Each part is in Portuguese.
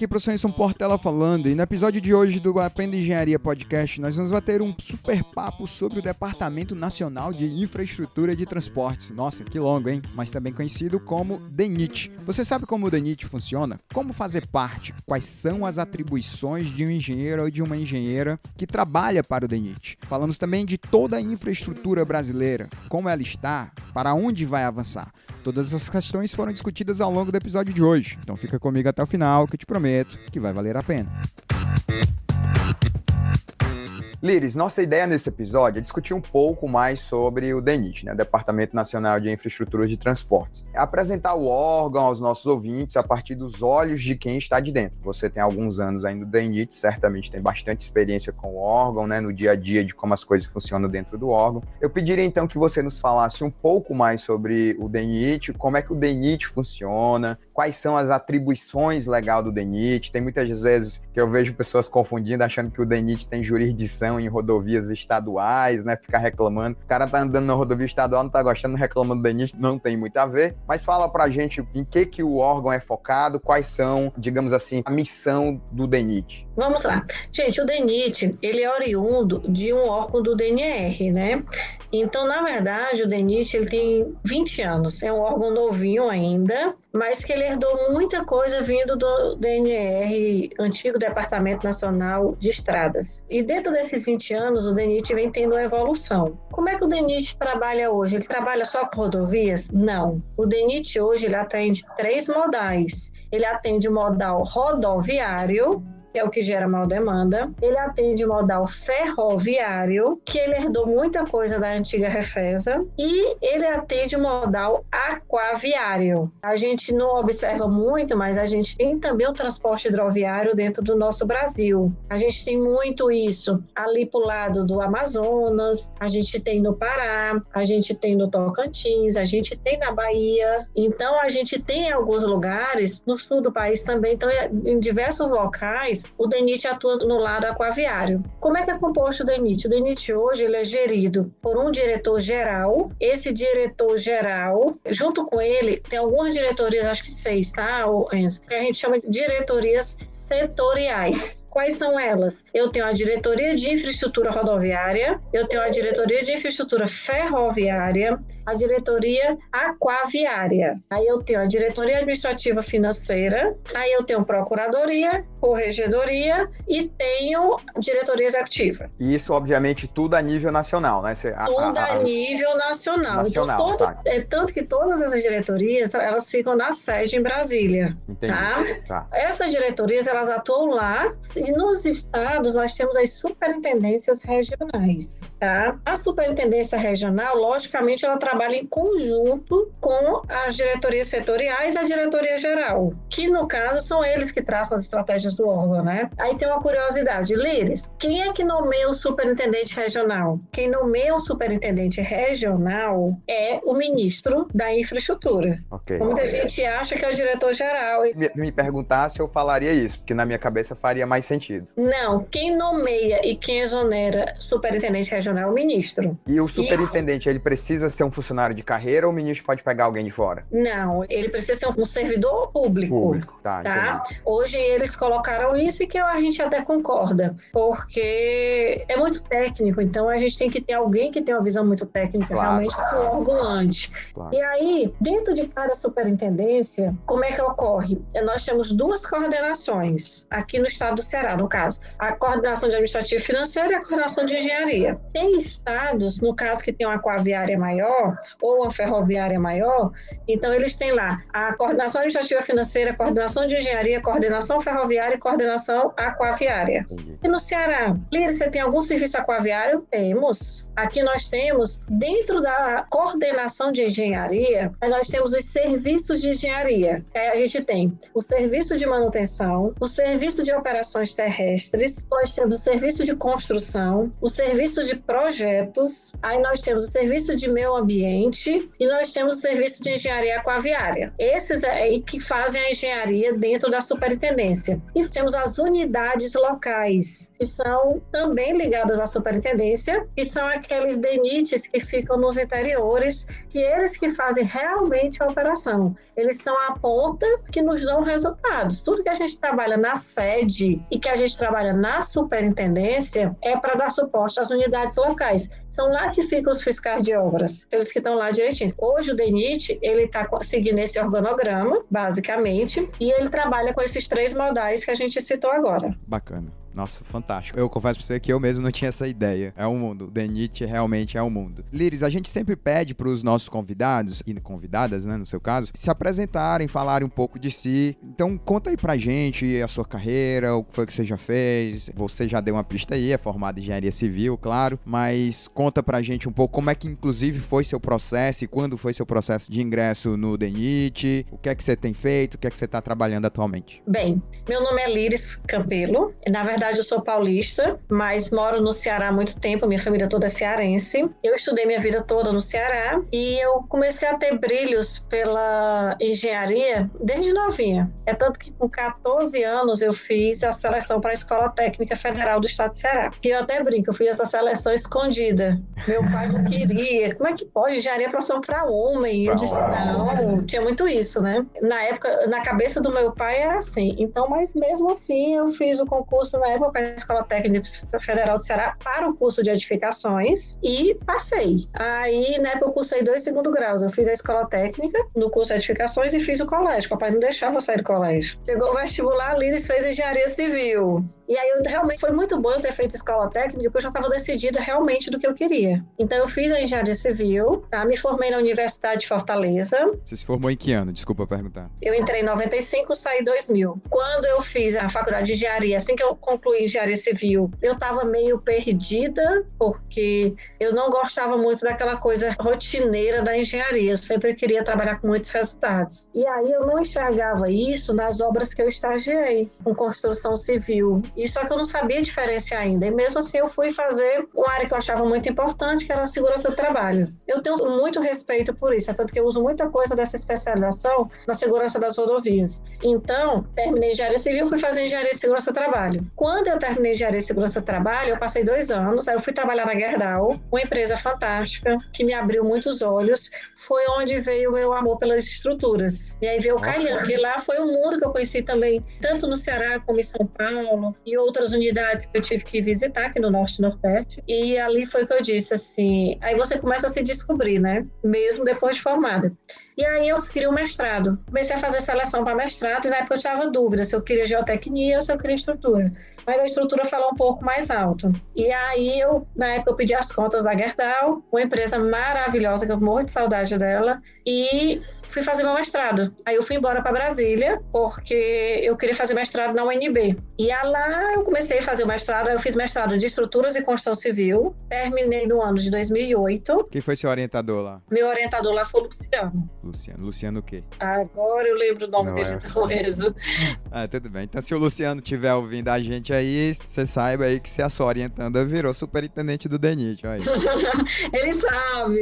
aqui para o Sonhson Portela falando e no episódio de hoje do Aprenda Engenharia Podcast nós vamos bater um super papo sobre o Departamento Nacional de Infraestrutura de Transportes. Nossa, que longo, hein? Mas também conhecido como DENIT. Você sabe como o DENIT funciona? Como fazer parte? Quais são as atribuições de um engenheiro ou de uma engenheira que trabalha para o DENIT? Falamos também de toda a infraestrutura brasileira, como ela está, para onde vai avançar. Todas essas questões foram discutidas ao longo do episódio de hoje, então fica comigo até o final que eu te prometo que vai valer a pena. Lires, nossa ideia nesse episódio é discutir um pouco mais sobre o DENIT, né, Departamento Nacional de Infraestrutura de Transportes. É apresentar o órgão aos nossos ouvintes a partir dos olhos de quem está de dentro. Você tem alguns anos ainda do DENIT, certamente tem bastante experiência com o órgão, né, no dia a dia de como as coisas funcionam dentro do órgão. Eu pediria então que você nos falasse um pouco mais sobre o DENIT, como é que o DENIT funciona, quais são as atribuições legal do DENIT. Tem muitas vezes que eu vejo pessoas confundindo, achando que o DENIT tem jurisdição em rodovias estaduais, né? Ficar reclamando. O cara tá andando na rodovia estadual, não tá gostando, reclamando do DENIT, não tem muito a ver. Mas fala pra gente em que que o órgão é focado, quais são, digamos assim, a missão do DENIT. Vamos lá. Gente, o DENIT, ele é oriundo de um órgão do DNR, né? Então, na verdade, o DENIT ele tem 20 anos, é um órgão novinho ainda, mas que ele herdou muita coisa vindo do DNR, antigo Departamento Nacional de Estradas. E dentro desses 20 anos, o DENIT vem tendo uma evolução. Como é que o DENIT trabalha hoje? Ele trabalha só com rodovias? Não. O DENIT hoje ele atende três modais. Ele atende o modal rodoviário, que é o que gera maior demanda. Ele atende modal ferroviário, que ele herdou muita coisa da antiga Refesa, e ele atende modal aquaviário. A gente não observa muito, mas a gente tem também o transporte hidroviário dentro do nosso Brasil. A gente tem muito isso ali para o lado do Amazonas, a gente tem no Pará, a gente tem no Tocantins, a gente tem na Bahia. Então, a gente tem em alguns lugares, no sul do país também, então, em diversos locais, o DENIT atua no lado aquaviário. Como é que é composto o DENIT? O DENIT hoje ele é gerido por um diretor geral. Esse diretor geral, junto com ele, tem algumas diretorias, acho que seis, tá, Enzo? Que a gente chama de diretorias setoriais. Quais são elas? Eu tenho a diretoria de infraestrutura rodoviária, eu tenho a diretoria de infraestrutura ferroviária, a diretoria aquaviária. Aí eu tenho a diretoria administrativa financeira, aí eu tenho procuradoria, corregedoria e tenho diretoria executiva. E isso, obviamente, tudo a nível nacional, né? Você, tudo a, a, a, nível nacional. Então, nacional então, todo, tá. é, tanto que todas essas diretorias, elas ficam na sede em Brasília. Entendi. Tá? tá? Essas diretorias, elas atuam lá e nos estados nós temos as superintendências regionais, tá? A superintendência regional, logicamente, ela trabalha em conjunto com as diretorias setoriais e a diretoria geral, que no caso são eles que traçam as estratégias do órgão, né? Aí tem uma curiosidade, Líris, quem é que nomeia o superintendente regional? Quem nomeia o superintendente regional é o ministro da infraestrutura. Okay. Muita okay. gente acha que é o diretor geral. Me, me perguntar se eu falaria isso, porque na minha cabeça faria mais sentido. Não, quem nomeia e quem exonera superintendente regional é o ministro. E o superintendente, e... ele precisa ser um funcionário de carreira ou o ministro pode pegar alguém de fora? Não, ele precisa ser um servidor público. Público, tá. tá? Hoje eles colocaram isso e que a gente até concorda, porque é muito técnico, então a gente tem que ter alguém que tenha uma visão muito técnica claro, realmente do órgão antes. Claro. E aí, dentro de cada superintendência, como é que ocorre? Nós temos duas coordenações aqui no estado do Ceará, no caso, a coordenação de administrativo financeiro e a coordenação de engenharia. Tem estados, no caso que tem uma aquaviária maior, ou uma ferroviária maior, então eles têm lá a coordenação administrativa financeira, coordenação de engenharia, coordenação ferroviária e coordenação aquaviária. E no Ceará, Lira, você tem algum serviço aquaviário? Temos. Aqui nós temos, dentro da coordenação de engenharia, nós temos os serviços de engenharia. A gente tem o serviço de manutenção, o serviço de operações terrestres, nós temos o serviço de construção, o serviço de projetos, aí nós temos o serviço de meio ambiente, e nós temos o serviço de engenharia aquaviária. Esses é que fazem a engenharia dentro da superintendência. E temos as unidades locais, que são também ligadas à superintendência, que são aqueles DENITs que ficam nos interiores, que eles que fazem realmente a operação. Eles são a ponta que nos dão resultados. Tudo que a gente trabalha na sede e que a gente trabalha na superintendência é para dar suporte às unidades locais. São lá que ficam os fiscais de obras, eles que estão lá direitinho. Hoje o DENIT, ele está seguindo esse organograma, basicamente, e ele trabalha com esses três modais que a gente citou agora. Bacana. Nossa, fantástico. Eu confesso pra você que eu mesmo não tinha essa ideia. É um mundo. O Denit realmente é um mundo. Liris, a gente sempre pede pros nossos convidados, e convidadas, né, no seu caso, se apresentarem, falarem um pouco de si. Então, conta aí pra gente a sua carreira, o que foi que você já fez. Você já deu uma pista aí, é formado em engenharia civil, claro, mas conta pra gente um pouco como é que, inclusive, foi seu processo e quando foi seu processo de ingresso no DENIT, o que é que você tem feito, o que é que você tá trabalhando atualmente. Bem, meu nome é Liris Campelo. Na verdade, verdade, eu sou paulista, mas moro no Ceará há muito tempo, minha família toda é cearense. Eu estudei minha vida toda no Ceará e eu comecei a ter brilhos pela engenharia desde novinha. É tanto que com 14 anos eu fiz a seleção para a Escola Técnica Federal do Estado do Ceará. Que eu até brinco, eu fiz essa seleção escondida. Meu pai não queria. Como é que pode? Engenharia é profissão para homem. Eu disse, não, tinha muito isso, né? Na época, na cabeça do meu pai era assim. Então, mas mesmo assim, eu fiz o concurso na época para a Escola Técnica Federal do Ceará para o curso de edificações e passei. Aí, né, eu cursei dois segundo graus. Eu fiz a escola técnica no curso de edificações e fiz o colégio. Papai não deixava eu sair do colégio. Chegou o vestibular, Liris fez engenharia civil. E aí eu realmente foi muito bom eu ter feito escola técnica, porque eu já estava decidida realmente do que eu queria. Então eu fiz a engenharia civil, tá? Me formei na Universidade de Fortaleza. Você se formou em que ano? Desculpa perguntar. Eu entrei em 95, saí em 2000. Quando eu fiz a faculdade de engenharia, assim que eu concluí engenharia civil, eu estava meio perdida, porque eu não gostava muito daquela coisa rotineira da engenharia. Eu sempre queria trabalhar com muitos resultados. E aí eu não enxergava isso nas obras que eu estagiei, com construção civil. E só que eu não sabia diferenciar ainda. E mesmo assim eu fui fazer uma área que eu achava muito importante, que era a segurança do trabalho. Eu tenho muito respeito por isso, é tanto que eu uso muita coisa dessa especialização na segurança das rodovias. Então, terminei engenharia civil, fui fazer engenharia de segurança do trabalho. Quando eu terminei engenharia de segurança do trabalho, eu passei dois anos, aí eu fui trabalhar na Gerdau, uma empresa fantástica, que me abriu muitos olhos. Foi onde veio o meu amor pelas estruturas. E aí veio o Caian, que lá foi um mundo que eu conheci também, tanto no Ceará como em São Paulo, e outras unidades que eu tive que visitar aqui no Norte e Nordeste. E ali foi que eu disse assim: aí você começa a se descobrir, né? Mesmo depois de formada. E aí eu queria o um mestrado. Comecei a fazer seleção para mestrado e na época eu tinha dúvida se eu queria geotecnia ou se eu queria estrutura. Mas a estrutura falou um pouco mais alto. E aí eu, na época, eu pedi as contas da Gerdau, uma empresa maravilhosa que eu morro de saudade dela, e fui fazer meu mestrado. Aí eu fui embora para Brasília, porque eu queria fazer mestrado na UNB. E lá eu comecei a fazer o mestrado, eu fiz mestrado de estruturas e construção civil, terminei no ano de 2008. Quem foi seu orientador lá? Meu orientador lá foi o Luciano. Luciano. Luciano o quê? Agora eu lembro o nome Não dele, é. ah, tudo bem. Então se o Luciano estiver ouvindo a gente aí, você saiba aí que se a sua orientanda virou superintendente do DENIT, aí. ele sabe.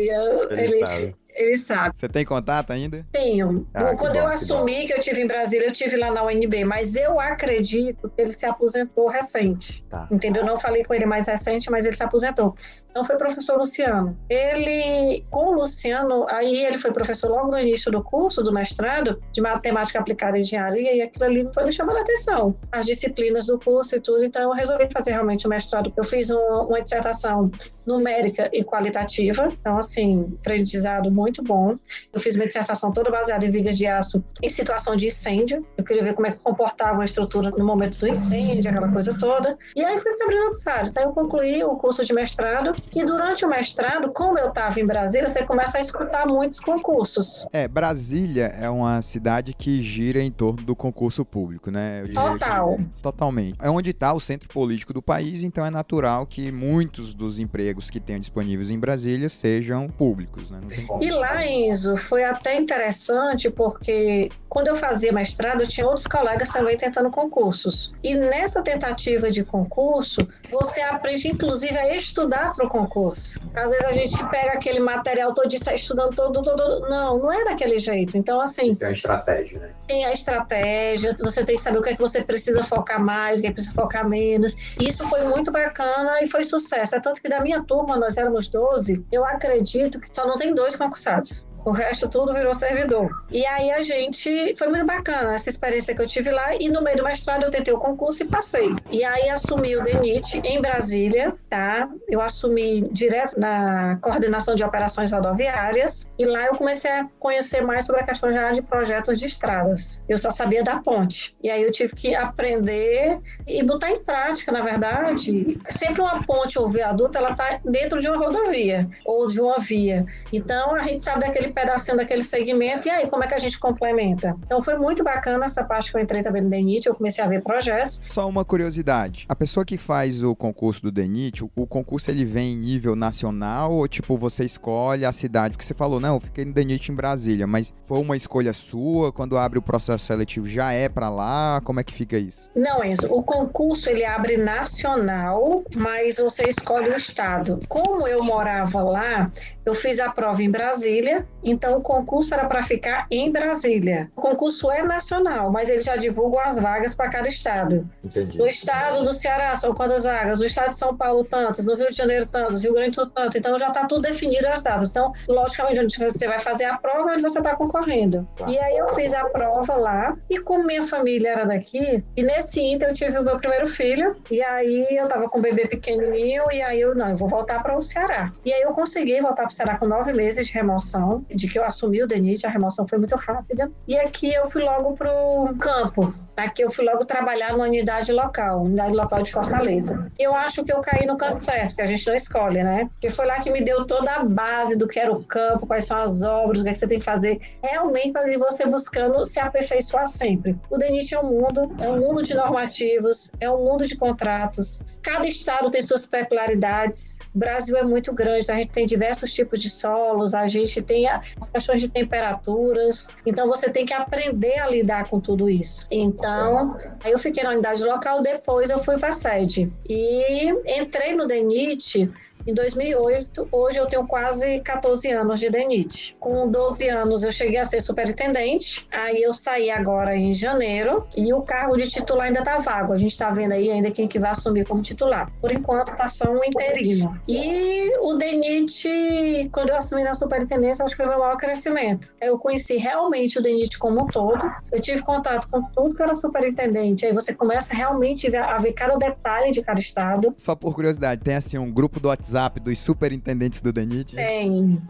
ele, ele sabe ele sabe. Você tem contato ainda? Tenho. Ah, Quando bom, eu assumi que, que, eu tive em Brasília, eu tive lá na UNB, mas eu acredito que ele se aposentou recente. Tá. Entendeu? Não falei com ele mais recente, mas ele se aposentou. Então foi o professor Luciano. Ele, com o Luciano, aí ele foi professor logo no início do curso, do mestrado, de matemática aplicada em engenharia, e aquilo ali foi me chamando a atenção. As disciplinas do curso e tudo, então eu resolvi fazer realmente o mestrado. Eu fiz um, uma dissertação numérica e qualitativa, então assim, aprendizado muito bom. Eu fiz minha dissertação toda baseada em vigas de aço em situação de incêndio. Eu queria ver como é que comportava a estrutura no momento do incêndio, aquela coisa toda. E aí fui abrindo outras áreas. Aí eu concluí o curso de mestrado e durante o mestrado, como eu estava em Brasília, você começa a escutar muitos concursos. É, Brasília é uma cidade que gira em torno do concurso público, né? Total. Que, totalmente. É onde está o centro político do país, então é natural que muitos dos empregos que tenham disponíveis em Brasília sejam públicos, né? E lá, Enzo, foi até interessante porque quando eu fazia mestrado, eu tinha outros colegas também tentando concursos. E nessa tentativa de concurso, você aprende inclusive a estudar para o concurso. Às vezes a gente pega aquele material todo e sai estudando todo, todo. Não, não é daquele jeito. Então, assim. Tem a estratégia, né? Tem a estratégia, você tem que saber o que é que você precisa focar mais, o que é que precisa focar menos. Isso foi muito bacana e foi sucesso. É tanto que da minha turma, nós éramos 12, eu acredito que só não tem dois concursados. O resto tudo virou servidor. E aí a gente. Foi muito bacana essa experiência que eu tive lá. E no meio do mestrado eu tentei o concurso e passei. E aí assumi o DENIT em Brasília, tá? Eu assumi direto na coordenação de operações rodoviárias. E lá eu comecei a conhecer mais sobre a questão já de projetos de estradas. Eu só sabia da ponte. E aí eu tive que aprender e botar em prática, na verdade. Sempre uma ponte ou viaduto, ela tá dentro de uma rodovia ou de uma via. Então a gente sabe daquele pedacinho daquele segmento, e aí como é que a gente complementa? Então foi muito bacana essa parte que eu entrei também no DENIT, eu comecei a ver projetos. Só uma curiosidade, a pessoa que faz o concurso do DENIT, o, concurso ele vem em nível nacional ou tipo você escolhe a cidade? Porque você falou, não, eu fiquei no DENIT em Brasília, mas foi uma escolha sua, quando abre o processo seletivo já é para lá, como é que fica isso? Não, Enzo, o concurso ele abre nacional, mas você escolhe o estado. Como eu morava lá, eu fiz a prova em Brasília, então o concurso era para ficar em Brasília. O concurso é nacional, mas eles já divulgam as vagas para cada estado. Entendi. No estado do Ceará são quantas vagas? No estado de São Paulo, tantas. No Rio de Janeiro, tantas. Rio Grande do Sul, tanto. Então já está tudo definido as datas. Então, logicamente, onde você vai fazer a prova, onde você está concorrendo. Tá. E aí eu fiz a prova lá, e como minha família era daqui, e nesse inter eu tive o meu primeiro filho, e aí eu estava com o bebê pequenininho, e aí eu, não, eu vou voltar para o Ceará. E aí eu consegui voltar para será com nove meses de remoção, de que eu assumi o DENIT, a remoção foi muito rápida. E aqui eu fui logo pro campo, Aqui eu fui logo trabalhar numa unidade local, unidade local de Fortaleza. Eu acho que eu caí no canto certo, que a gente não escolhe, né? Porque foi lá que me deu toda a base do que era o campo, quais são as obras, o que, é que você tem que fazer. Realmente para você buscando se aperfeiçoar sempre. O DENIT é um mundo, é um mundo de normativos, é um mundo de contratos. Cada estado tem suas peculiaridades. O Brasil é muito grande, então a gente tem diversos tipos de solos, a gente tem as questões de temperaturas. Então você tem que aprender a lidar com tudo isso. Então aí eu fiquei na unidade local, depois eu fui para a sede. E entrei no DENIT em 2008. Hoje eu tenho quase 14 anos de DENIT. Com 12 anos eu cheguei a ser superintendente, aí eu saí agora em janeiro e o cargo de titular ainda está vago. A gente está vendo aí ainda quem que vai assumir como titular. Por enquanto está só um interino. E o DENIT, quando eu assumi na superintendência, acho que foi o meu maior crescimento. Eu conheci realmente o DENIT como um todo. Eu tive contato com tudo que era superintendente. Aí você começa realmente a ver cada detalhe de cada estado. Só por curiosidade, tem assim um grupo do WhatsApp WhatsApp dos superintendentes do DENIT? Tem.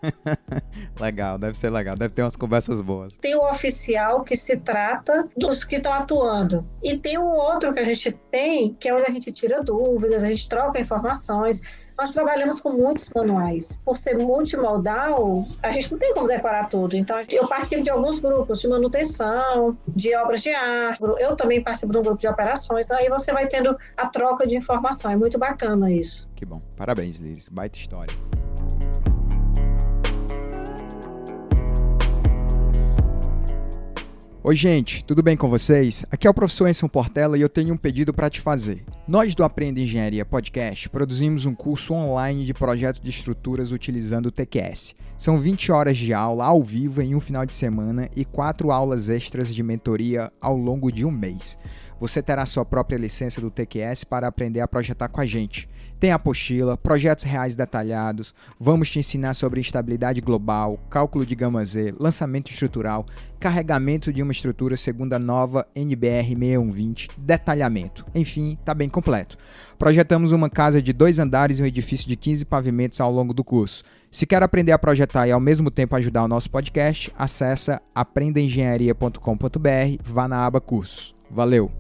legal, deve ser legal, deve ter umas conversas boas. Tem o oficial que se trata dos que estão atuando. E tem o outro que a gente tem, que é onde a gente tira dúvidas, a gente troca informações. Nós trabalhamos com muitos manuais. Por ser multimodal, a gente não tem como decorar tudo. Então, eu participo de alguns grupos de manutenção, de obras de arte. Eu também participo de um grupo de operações. Aí você vai tendo a troca de informação. É muito bacana isso. Que bom. Parabéns, Liris. Baita história. Oi, gente, tudo bem com vocês? Aqui é o professor Enson Portela e eu tenho um pedido para te fazer. Nós do Aprenda Engenharia Podcast produzimos um curso online de projeto de estruturas utilizando o TQS. São 20 horas de aula ao vivo em um final de semana e 4 aulas extras de mentoria ao longo de um mês. Você terá sua própria licença do TQS para aprender a projetar com a gente. Tem apostila, projetos reais detalhados, vamos te ensinar sobre instabilidade global, cálculo de gama Z, lançamento estrutural, carregamento de uma estrutura segundo a nova NBR 6120, detalhamento. Enfim, está bem completo. Projetamos uma casa de dois andares e um edifício de 15 pavimentos ao longo do curso. Se quer aprender a projetar e ao mesmo tempo ajudar o nosso podcast, acessa aprendaengenharia.com.br, vá na aba cursos. Valeu!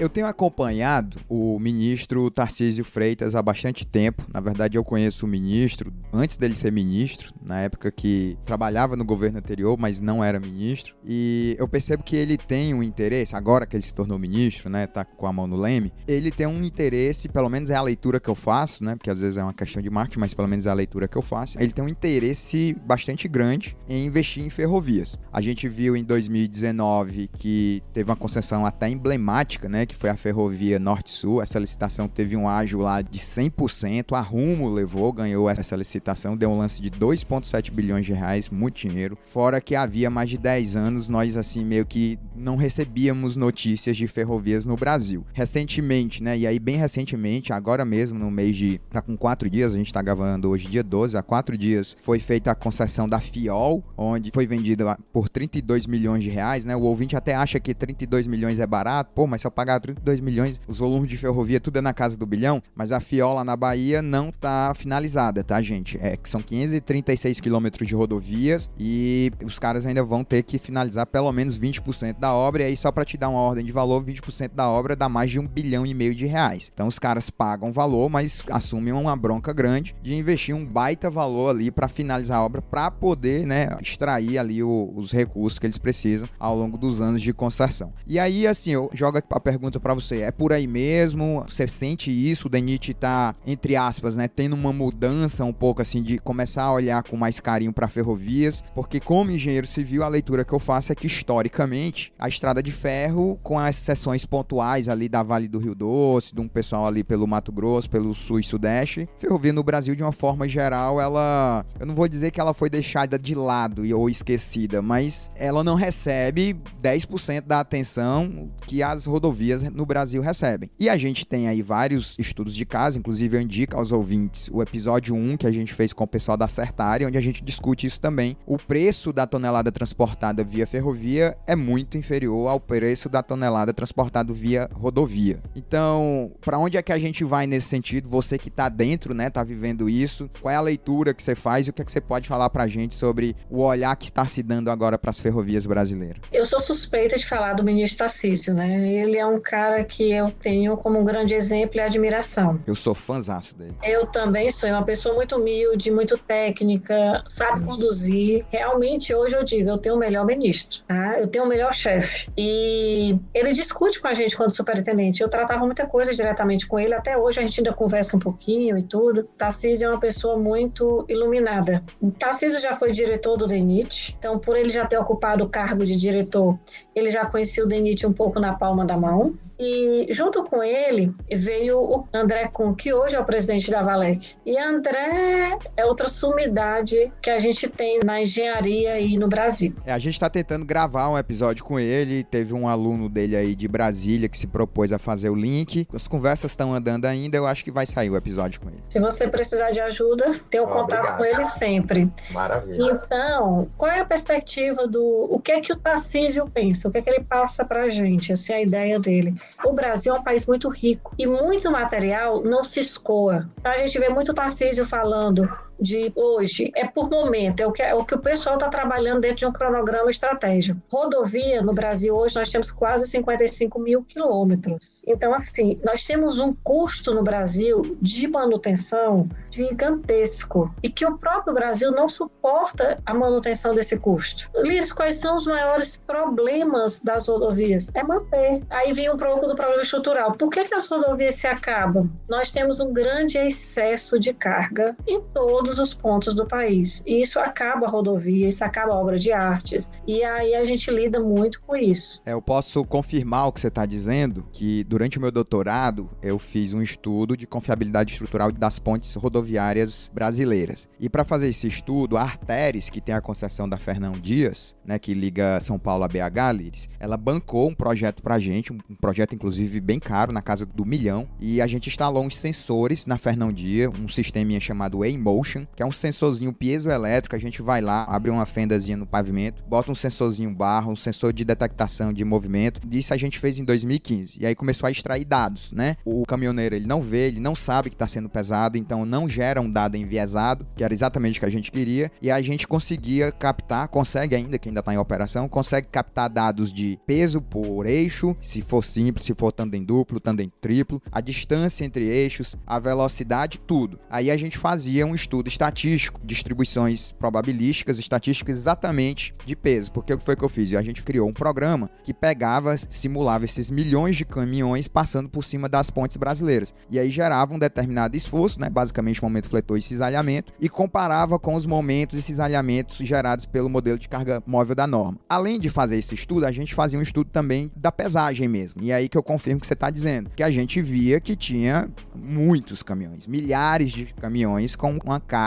Eu tenho acompanhado o ministro Tarcísio Freitas há bastante tempo. Na verdade, eu conheço o ministro antes dele ser ministro, na época que trabalhava no governo anterior, mas não era ministro. E eu percebo que ele tem um interesse, agora que ele se tornou ministro, né, tá com a mão no leme, ele tem um interesse, pelo menos é a leitura que eu faço, né, porque às vezes é uma questão de marketing, mas pelo menos é a leitura que eu faço. Ele tem um interesse bastante grande em investir em ferrovias. A gente viu em 2019 que teve uma concessão até emblemática, né, que foi a ferrovia Norte-Sul. Essa licitação teve um ágio lá de 100%. A Rumo levou, ganhou essa licitação, deu um lance de 2,7 bilhões de reais, muito dinheiro. Fora que havia mais de 10 anos, nós assim meio que não recebíamos notícias de ferrovias no Brasil. Recentemente, né? E aí, bem recentemente, agora mesmo, no mês de. tá com quatro dias, a gente tá gravando hoje, dia 12, há quatro dias, foi feita a concessão da FIOL, onde foi vendida por 32 milhões de reais, né? O ouvinte até acha que 32 milhões é barato, pô, mas eu pagar 32 milhões, os volumes de ferrovia tudo é na casa do bilhão, mas a FIOL lá na Bahia não tá finalizada, tá, gente? É que são 536 quilômetros de rodovias e os caras ainda vão ter que finalizar pelo menos 20% da obra, e aí só para te dar uma ordem de valor, 20% da obra dá mais de um bilhão e meio de reais. Então os caras pagam valor, mas assumem uma bronca grande de investir um baita valor ali para finalizar a obra, para poder, né, extrair ali o, os recursos que eles precisam ao longo dos anos de concessão. E aí, assim, eu jogo a pergunta para você, é por aí mesmo? Você sente isso? O Denit tá, entre aspas, né, tendo uma mudança um pouco assim de começar a olhar com mais carinho para ferrovias, porque como engenheiro civil, a leitura que eu faço é que historicamente a estrada de ferro, com as seções pontuais ali da Vale do Rio Doce, de um pessoal ali pelo Mato Grosso, pelo Sul e Sudeste, ferrovia no Brasil de uma forma geral, ela, eu não vou dizer que ela foi deixada de lado ou esquecida, mas ela não recebe 10% da atenção que as rodovias no Brasil recebem. E a gente tem aí vários estudos de caso, inclusive eu indico aos ouvintes o episódio 1 que a gente fez com o pessoal da Certare, onde a gente discute isso também. O preço da tonelada transportada via ferrovia é muito inferior ao preço da tonelada transportada via rodovia. Então, para onde é que a gente vai nesse sentido? Você que está dentro, né, tá vivendo isso, qual é a leitura que você faz e o que é que você pode falar para a gente sobre o olhar que está se dando agora para as ferrovias brasileiras? Eu sou suspeita de falar do ministro Tarcísio, né? Ele é um cara que eu tenho como um grande exemplo e admiração. Eu sou fãzaço dele. Eu também sou uma pessoa muito humilde, muito técnica, sabe conduzir. Realmente, hoje eu digo, eu tenho o melhor ministro, tá? Eu tenho o melhor chefe. E ele discute com a gente quando superintendente. Eu tratava muita coisa diretamente com ele, até hoje a gente ainda conversa um pouquinho e tudo. Tarcísio é uma pessoa muito iluminada. Tarcísio já foi diretor do DENIT, então por ele já ter ocupado o cargo de diretor, ele já conhecia o DENIT um pouco na palma da mão. E junto com ele veio o André Kuhn, que hoje é o presidente da Valec. E André é outra sumidade que a gente tem na engenharia e no Brasil. É, a gente está tentando gravar um episódio com ele. Teve um aluno dele aí de Brasília que se propôs a fazer o link. As conversas estão andando ainda, eu acho que vai sair o episódio com ele. Se você precisar de ajuda, tenha o oh, contato obrigado. com ele sempre. Maravilha. Então, qual é a perspectiva do o que é que o Tarcísio pensa? O que é que ele passa pra gente? Essa é a ideia dele. O Brasil é um país muito rico e muito material não se escoa. A gente vê muito Tarcísio falando de hoje é por momento, é o que, é o, que o pessoal está trabalhando dentro de um cronograma estratégico. Rodovia no Brasil hoje nós temos quase 55 mil quilômetros. Então, assim, nós temos um custo no Brasil de manutenção gigantesco e que o próprio Brasil não suporta a manutenção desse custo. Liz, quais são os maiores problemas das rodovias? É manter. Aí vem um pouco do problema estrutural. Por que, que as rodovias se acabam? Nós temos um grande excesso de carga em todos todos os pontos do país. E isso acaba a rodovia, isso acaba a obra de artes. E aí a gente lida muito com isso. É, eu posso confirmar o que você está dizendo, que durante o meu doutorado eu fiz um estudo de confiabilidade estrutural das pontes rodoviárias brasileiras. E para fazer esse estudo, a Arteres, que tem a concessão da Fernão Dias, né, que liga São Paulo a BH, Liris, ela bancou um projeto para a gente, um projeto inclusive bem caro, na casa do milhão, e a gente instalou uns sensores na Fernão Dias, um sisteminha chamado A-Motion, que é um sensorzinho piezoelétrico. A gente vai lá, abre uma fendazinha no pavimento, bota um sensorzinho barro, um sensor de detectação de movimento. Isso a gente fez em 2015. E aí começou a extrair dados, né? O caminhoneiro ele não vê, ele não sabe que está sendo pesado, então não gera um dado enviesado, que era exatamente o que a gente queria. E a gente conseguia captar, consegue ainda, que ainda está em operação, consegue captar dados de peso por eixo, se for simples, se for tandem duplo, tandem triplo, a distância entre eixos, a velocidade, tudo. Aí a gente fazia um estudo estatístico, distribuições probabilísticas, estatísticas exatamente de peso. Porque o que foi que eu fiz? A gente criou um programa que pegava, simulava esses milhões de caminhões passando por cima das pontes brasileiras. E aí gerava um determinado esforço, né? Basicamente, o momento fletor e cisalhamento, e comparava com os momentos e cisalhamentos gerados pelo modelo de carga móvel da norma. Além de fazer esse estudo, a gente fazia um estudo também da pesagem mesmo. E aí que eu confirmo que você está dizendo. Que a gente via que tinha muitos caminhões, milhares de caminhões com uma carga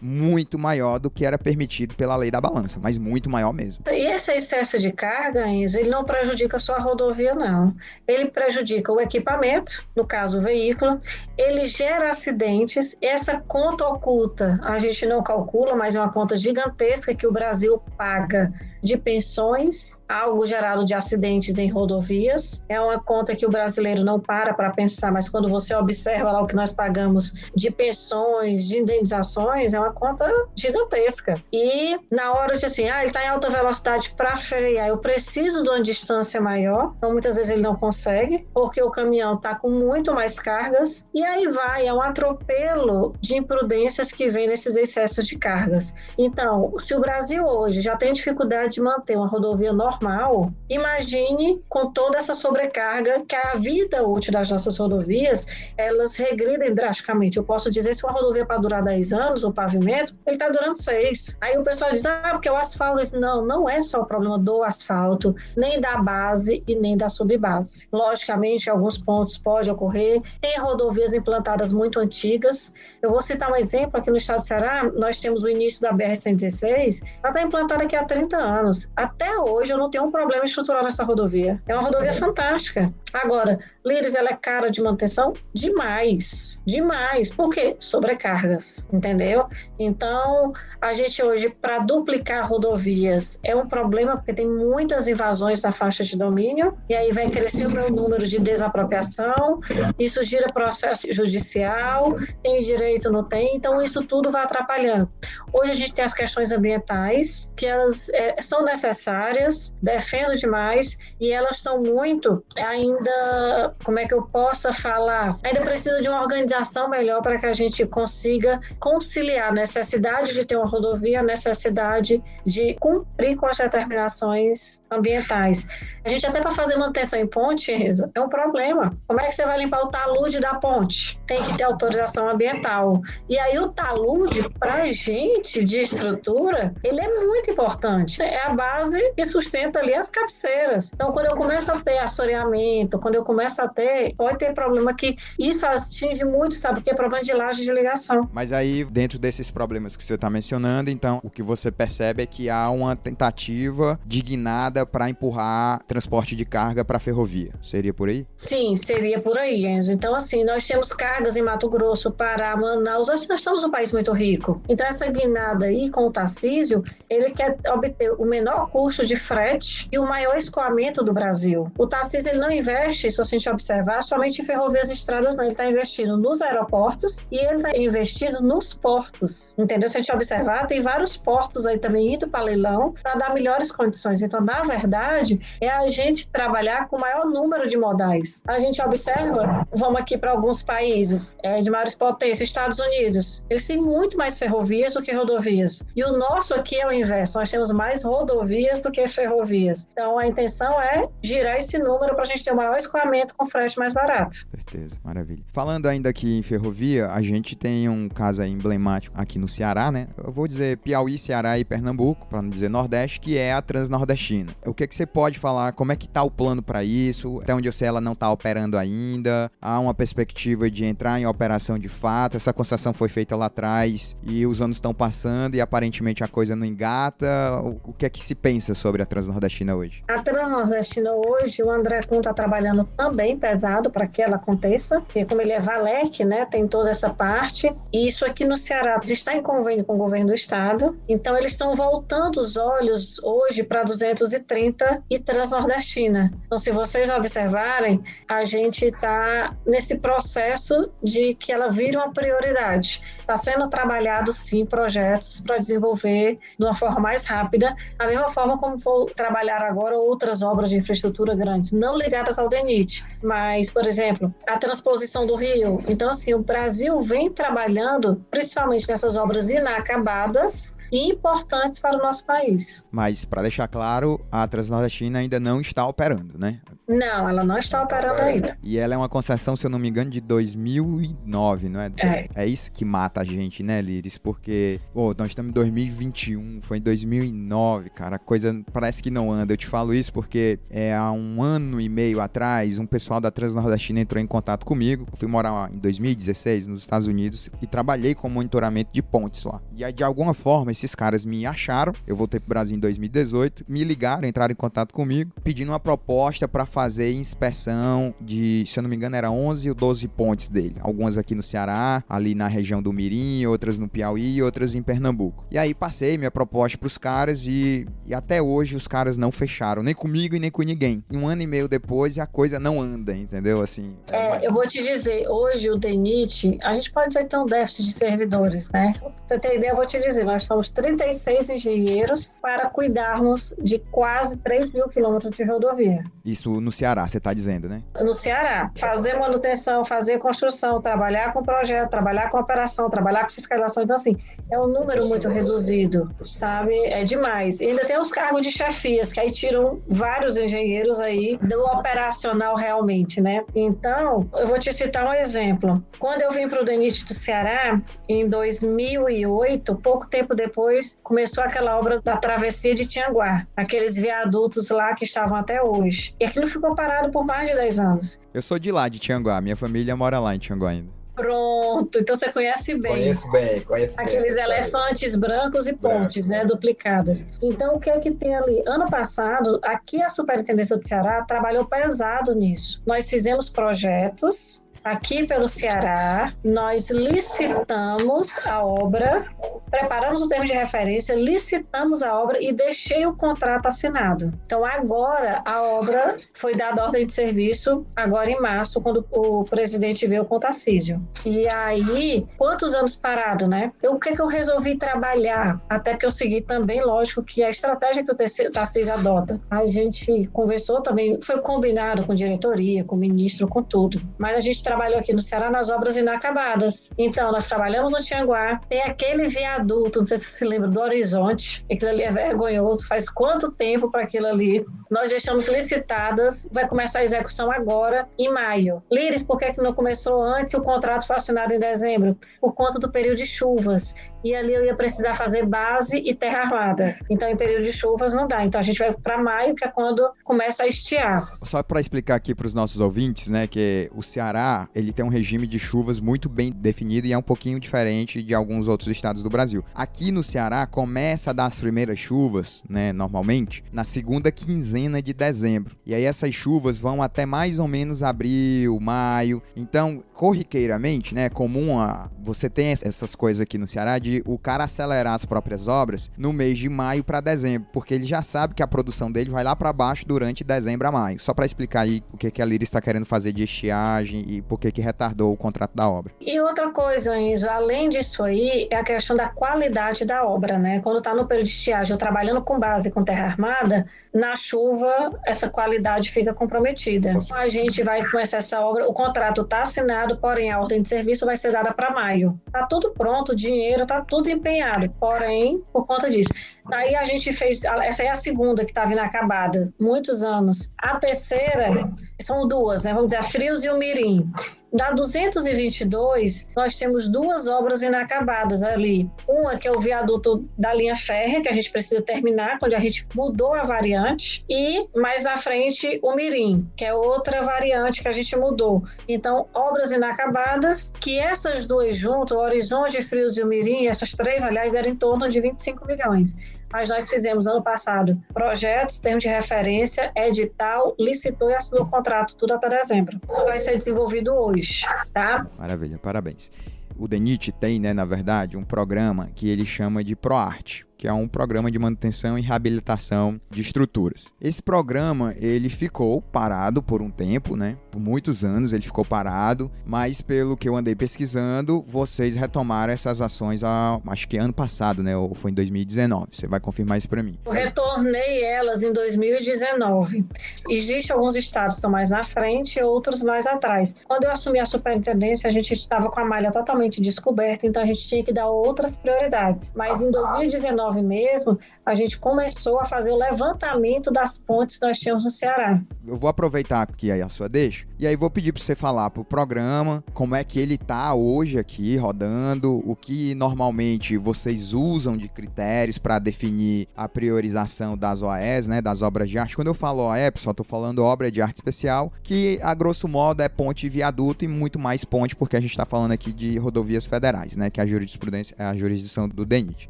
muito maior do que era permitido pela lei da balança, mas muito maior mesmo. E esse excesso de carga, Enzo, ele não prejudica só a rodovia, não. Ele prejudica o equipamento, no caso o veículo, ele gera acidentes, essa conta oculta a gente não calcula, mas é uma conta gigantesca que o Brasil paga de pensões, algo gerado de acidentes em rodovias. É uma conta que o brasileiro não para para pensar, mas quando você observa lá o que nós pagamos de pensões, de indenizações, é uma conta gigantesca. E na hora de assim, ah, ele está em alta velocidade para frear, eu preciso de uma distância maior, então muitas vezes ele não consegue, porque o caminhão está com muito mais cargas, e aí vai, é um atropelo de imprudências que vem nesses excessos de cargas. Então, se o Brasil hoje já tem dificuldade de manter uma rodovia normal, imagine com toda essa sobrecarga que a vida útil das nossas rodovias, elas regridem drasticamente. Eu posso dizer, se uma rodovia para durar 10 anos, o pavimento, ele está durando 6. Aí o pessoal diz, ah, porque o asfalto... Não, não é só o problema do asfalto, nem da base e nem da subbase. Logicamente, em alguns pontos pode ocorrer. Tem rodovias implantadas muito antigas. Eu vou citar um exemplo aqui no estado do Ceará, nós temos o início da BR-116, ela está implantada aqui há 30 anos. Até hoje eu não tenho um problema estrutural nessa rodovia. É uma rodovia fantástica. Agora, Líris, ela é cara de manutenção? Demais. Demais. Por quê? Sobrecargas, entendeu? Então, a gente hoje, para duplicar rodovias, é um problema porque tem muitas invasões na faixa de domínio, e aí vai crescer o número de desapropriação, isso gira processo judicial, tem direito, não tem, então isso tudo vai atrapalhando. Hoje a gente tem as questões ambientais, que elas é, são necessárias, defendo demais, e elas estão muito ainda como é que eu possa falar? Ainda precisa de uma organização melhor para que a gente consiga conciliar a necessidade de ter uma rodovia, a necessidade de cumprir com as determinações ambientais. A gente até para fazer manutenção em ponte, é um problema. Como é que você vai limpar o talude da ponte? Tem que ter autorização ambiental. E aí o talude, para gente de estrutura, ele é muito importante. É a base que sustenta ali as cabeceiras. Então, quando eu começo a ter assoreamento, quando eu começo a ter, pode ter problema que isso atinge muito, sabe? Que é problema de laje de ligação. Mas aí, dentro desses problemas que você está mencionando, então, o que você percebe é que há uma tentativa dignada para empurrar transporte de carga para ferrovia. Seria por aí? Sim, seria por aí, Enzo. Então, assim, nós temos cargas em Mato Grosso, Pará, Manaus. Nós estamos um país muito rico. Então, essa guinada aí com o Tarcísio, ele quer obter o menor custo de frete e o maior escoamento do Brasil. O Tarcísio, ele não investe, se a gente observar, somente em ferrovias e estradas, não. Ele está investindo nos aeroportos e ele está investindo nos portos. Entendeu? Se a gente observar, tem vários portos aí também indo para leilão para dar melhores condições. Então, na verdade, é a gente trabalhar com o maior número de modais. A gente observa, vamos aqui para alguns países é, de maiores potências, Estados Unidos, eles têm muito mais ferrovias do que rodovias. E o nosso aqui é o inverso, nós temos mais rodovias do que ferrovias. Então a intenção é girar esse número para a gente ter o maior escoamento com frete mais barato. Certeza, maravilha. Falando ainda aqui em ferrovia, a gente tem um caso emblemático aqui no Ceará, né? Eu vou dizer Piauí, Ceará e Pernambuco, para não dizer Nordeste, que é a Transnordestina. O que, é que você pode falar como é que tá o plano para isso? Até onde eu sei ela não tá operando ainda. Há uma perspectiva de entrar em operação de fato. Essa concessão foi feita lá atrás e os anos estão passando e aparentemente a coisa não engata. O, que é que se pensa sobre a Transnordestina hoje? A Transnordestina hoje, o André Kuhn tá trabalhando também pesado para que ela aconteça, porque como ele é Valec, né, tem toda essa parte. E isso aqui no Ceará está em convênio com o governo do estado. Então eles estão voltando os olhos hoje para 230 e Transnordestina nordestina. Então, se vocês observarem, a gente está nesse processo de que ela vire uma prioridade. Está sendo trabalhado, sim, projetos para desenvolver de uma forma mais rápida, da mesma forma como vou trabalhar agora outras obras de infraestrutura grandes, não ligadas ao DENIT, mas, por exemplo, a transposição do Rio. Então, assim, o Brasil vem trabalhando principalmente nessas obras inacabadas e importantes para o nosso país. Mas, para deixar claro, a Transnordestina ainda não está operando, né? Não, ela não está operando ainda. E ela é uma concessão, se eu não me engano, de 2009, não é? É, é isso que mata a gente, né, Liris? Porque, pô, nós estamos em 2021, foi em 2009, cara, a coisa parece que não anda. Eu te falo isso porque é, há um ano e meio atrás, um pessoal da Transnordestina entrou em contato comigo. Eu fui morar em 2016 nos Estados Unidos e trabalhei com monitoramento de pontes lá. E aí, de alguma forma, esses caras me acharam. Eu voltei pro Brasil em 2018, me ligaram, entraram em contato comigo, pedindo uma proposta para fazer inspeção de, se eu não me engano, era 11 ou 12 pontes dele. Algumas aqui no Ceará, ali na região do Mirim, outras no Piauí outras em Pernambuco. E aí passei minha proposta pros caras e, e até hoje os caras não fecharam, nem comigo e nem com ninguém. E um ano e meio depois a coisa não anda, entendeu? Assim. É, eu vou te dizer, hoje o DENIT, a gente pode dizer que tem um déficit de servidores, né? Pra você ter ideia, eu vou te dizer, nós somos 36 engenheiros para cuidarmos de quase 3 mil quilômetros de rodovia. Isso no Ceará, você está dizendo, né? No Ceará. Fazer manutenção, fazer construção, trabalhar com projeto, trabalhar com operação, trabalhar com fiscalização. Então, assim, é um número muito reduzido, sabe? É demais. E ainda tem os cargos de chefias, que aí tiram vários engenheiros aí do operacional realmente, né? Então, eu vou te citar um exemplo. Quando eu vim para o DENIT do Ceará, em 2008, pouco tempo depois, começou aquela obra da travessia de Tianguá, aqueles viadutos lá que estavam até hoje. E aquilo ficou parado por mais de 10 anos. Eu sou de lá, de Tianguá. Minha família mora lá em Tianguá ainda. Pronto, então você conhece bem. Conheço bem, conheço Aqueles bem elefantes brancos e pontes, né, duplicadas. Então, o que é que tem ali? Ano passado, aqui a Superintendência do Ceará trabalhou pesado nisso. Nós fizemos projetos aqui pelo Ceará, nós licitamos a obra, preparamos o termo de referência, licitamos a obra e deixei o contrato assinado. Então, agora a obra foi dada ordem de serviço, agora em março, quando o presidente veio com o Tarcísio. E aí, quantos anos parado, né? Eu, o que, que eu resolvi trabalhar? Até que eu segui também, lógico, que a estratégia que o Tarcísio adota. A gente conversou também, foi combinado com diretoria, com ministro, com tudo. Mas a gente aqui no Ceará nas obras inacabadas. Então, nós trabalhamos no Tianguá, tem aquele viaduto, não sei se você se lembra, do Horizonte, aquilo ali é vergonhoso, faz quanto tempo para aquilo ali? Nós deixamos licitadas, vai começar a execução agora, em maio. Líris, por que, que não começou antes? O contrato foi assinado em dezembro, por conta do período de chuvas e ali eu ia precisar fazer base e terra armada. Então, em período de chuvas não dá. Então, a gente vai para maio, que é quando começa a estiar. Só para explicar aqui para os nossos ouvintes, né, que o Ceará, ele tem um regime de chuvas muito bem definido e é um pouquinho diferente de alguns outros estados do Brasil. Aqui no Ceará começa a dar as primeiras chuvas, né, normalmente, na segunda quinzena de dezembro. E aí essas chuvas vão até mais ou menos abril, maio. Então, corriqueiramente, né, é comum a, você tem essas coisas aqui no Ceará de o cara acelerar as próprias obras no mês de maio para dezembro, porque ele já sabe que a produção dele vai lá para baixo durante dezembro a maio. Só para explicar aí o que, que a Lira está querendo fazer de estiagem e por que, que retardou o contrato da obra. E outra coisa, Enzo, além disso aí, é a questão da qualidade da obra, né? Quando está no período de estiagem, ou trabalhando com base com terra armada, na chuva essa qualidade fica comprometida. A gente vai começar essa obra, o contrato está assinado, porém a ordem de serviço vai ser dada para maio. Tá tudo pronto, o dinheiro tá tudo empenhado, porém, por conta disso. Daí a gente fez, essa é a segunda que estava inacabada, muitos anos. A terceira, são duas, né? Vamos dizer, a Frios e o Mirim. Da 222, nós temos duas obras inacabadas ali. Uma que é o viaduto da linha férrea, que a gente precisa terminar, onde a gente mudou a variante, e mais na frente o Mirim, que é outra variante que a gente mudou. Então, obras inacabadas, que essas duas juntas, o Horizonte Frios e o Mirim, essas três, aliás, deram em torno de 25 milhões mas nós fizemos ano passado projetos, termos de referência, edital, licitou e assinou o contrato, tudo até dezembro. Isso vai ser desenvolvido hoje, tá? Maravilha, parabéns. O DENIT tem, né, na verdade, um programa que ele chama de ProArte. Que é um programa de manutenção e reabilitação de estruturas. Esse programa, ele ficou parado por um tempo, né? Por muitos anos ele ficou parado, mas pelo que eu andei pesquisando, vocês retomaram essas ações a, acho que ano passado, né? Ou foi em 2019. Você vai confirmar isso para mim. Eu retornei elas em 2019. Existem alguns estados que estão mais na frente e outros mais atrás. Quando eu assumi a superintendência, a gente estava com a malha totalmente descoberta, então a gente tinha que dar outras prioridades. Mas em 2019 mesmo, a gente começou a fazer o levantamento das pontes que nós tínhamos no Ceará. Eu vou aproveitar aqui aí a sua deixa e aí vou pedir para você falar para o programa como é que ele está hoje aqui rodando, o que normalmente vocês usam de critérios para definir a priorização das OAS, né, das obras de arte. Quando eu falo OAE, pessoal, estou falando obra de arte especial, que a grosso modo é ponte e viaduto e muito mais ponte, porque a gente está falando aqui de rodovias federais, né, que é a jurisprudência, é a jurisdição do DENIT.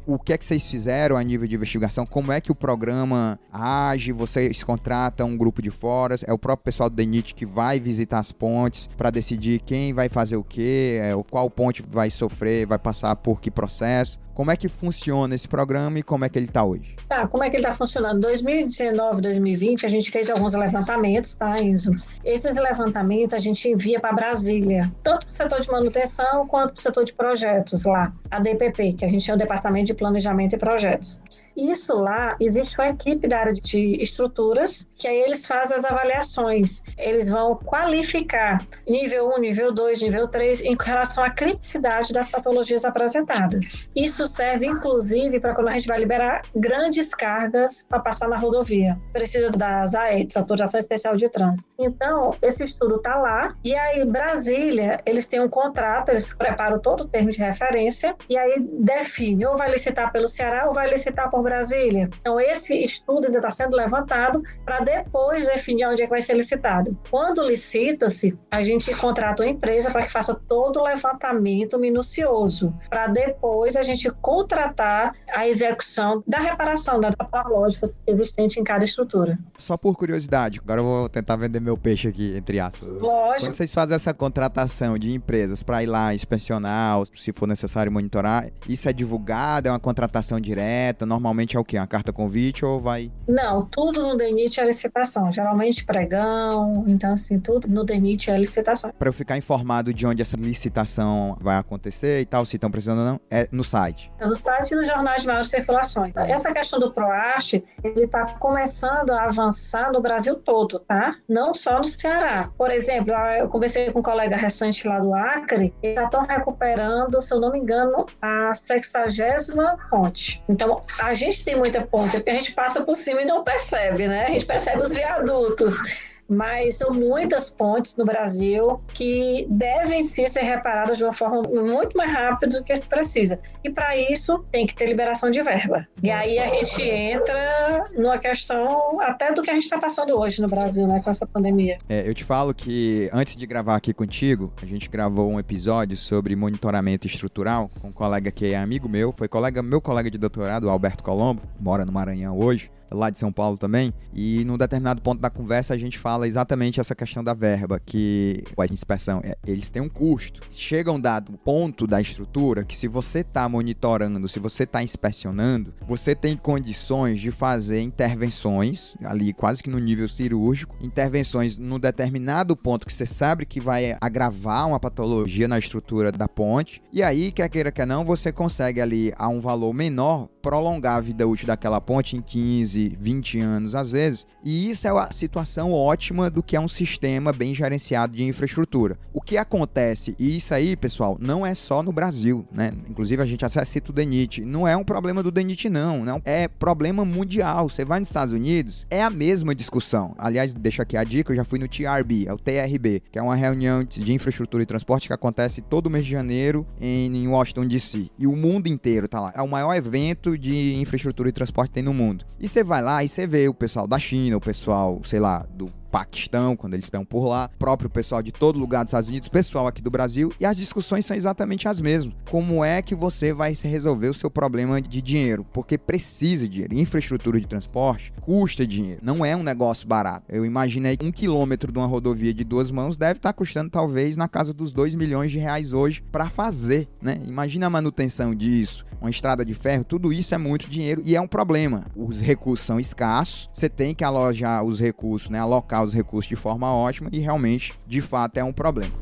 O que é que vocês fizeram a nível de investigação? Como é que o programa age? Vocês contratam um grupo de fora? É o próprio pessoal do DENIT que vai visitar as pontes para decidir quem vai fazer o quê, é, qual ponte vai sofrer, vai passar por que processo? Como é que funciona esse programa e como é que ele está hoje? Tá, como é que ele está funcionando? 2019, 2020, a gente fez alguns levantamentos, tá, Enzo? Esses levantamentos a gente envia para Brasília, tanto para o setor de manutenção quanto para o setor de projetos lá, a DPP, que a gente chama o Departamento de Planejamento e Projetos projetos. Isso lá, existe uma equipe da área de estruturas, que aí eles fazem as avaliações. Eles vão qualificar nível 1, nível 2, nível 3 em relação à criticidade das patologias apresentadas. Isso serve, inclusive, para quando a gente vai liberar grandes cargas para passar na rodovia. Precisa das AETs, Autorização Especial de Trânsito. Então, esse estudo está lá, e aí Brasília, eles têm um contrato, eles preparam todo o termo de referência, e aí define, ou vai licitar pelo Ceará, ou vai licitar por Brasília. Então, esse estudo ainda está sendo levantado para depois definir onde é que vai ser licitado. Quando licita-se, a gente contrata uma empresa para que faça todo o levantamento minucioso, para depois a gente contratar a execução da reparação da patológica existente em cada estrutura. Só por curiosidade, agora eu vou tentar vender meu peixe aqui, entre aspas. Lógico. Quando vocês fazem essa contratação de empresas para ir lá inspecionar, se for necessário monitorar, isso é divulgado? É uma contratação direta? Normalmente normalmente é o quê? Uma carta convite ou vai? Não, tudo no DENIT é licitação. Geralmente pregão, então assim, tudo no DENIT é licitação. Para eu ficar informado de onde essa licitação vai acontecer e tal, se estão precisando ou não, é no site. É no site e no jornal de maior circulação. Essa questão do PROASH, ele está começando a avançar no Brasil todo, tá? Não só no Ceará. Por exemplo, eu conversei com um colega recente lá do Acre, eles já estão recuperando, se eu não me engano, a sexagésima ponte. Então, a gente gente tem muita ponte, porque a gente passa por cima e não percebe, né? A gente percebe os viadutos mas são muitas pontes no Brasil que devem sim ser reparadas de uma forma muito mais rápida do que se precisa. E para isso tem que ter liberação de verba. E aí a gente entra numa questão até do que a gente está passando hoje no Brasil, né, com essa pandemia. É, eu te falo que antes de gravar aqui contigo, a gente gravou um episódio sobre monitoramento estrutural com um colega que é amigo meu, foi colega meu colega de doutorado, Alberto Colombo, mora no Maranhão hoje lá de São Paulo também, e num determinado ponto da conversa a gente fala exatamente essa questão da verba, que a inspeção, é, eles têm um custo. Chega um dado ponto da estrutura que se você está monitorando, se você está inspecionando, você tem condições de fazer intervenções, ali quase que no nível cirúrgico, intervenções no determinado ponto que você sabe que vai agravar uma patologia na estrutura da ponte, e aí, quer queira, quer não, você consegue ali a um valor menor prolongar a vida útil daquela ponte em 15, 20 anos às vezes. E isso é a situação ótima do que é um sistema bem gerenciado de infraestrutura. O que acontece, e isso aí, pessoal, não é só no Brasil, né? Inclusive a gente cita o DENIT. Não é um problema do DENIT, não. não. É problema mundial. Você vai nos Estados Unidos, é a mesma discussão. Aliás, deixa aqui a dica, eu já fui no TRB, é o TRB, que é uma reunião de infraestrutura e transporte que acontece todo mês de janeiro em Washington, D.C. E o mundo inteiro tá lá. É o maior evento de infraestrutura e transporte tem no mundo. E você vai lá e você vê o pessoal da China, o pessoal, sei lá, do Paquistão, quando eles estão por lá, próprio pessoal de todo lugar dos Estados Unidos, pessoal aqui do Brasil, e as discussões são exatamente as mesmas. Como é que você vai resolver o seu problema de dinheiro? Porque precisa de dinheiro. Infraestrutura de transporte custa dinheiro. Não é um negócio barato. Eu imaginei um quilômetro de uma rodovia de duas mãos deve estar custando talvez na casa dos 2 milhões de reais hoje para fazer, né? Imagina a manutenção disso, uma estrada de ferro, tudo isso é muito dinheiro e é um problema. Os recursos são escassos, você tem que alojar os recursos, né? Alocar os recursos de forma ótima e realmente, de fato, é um problema.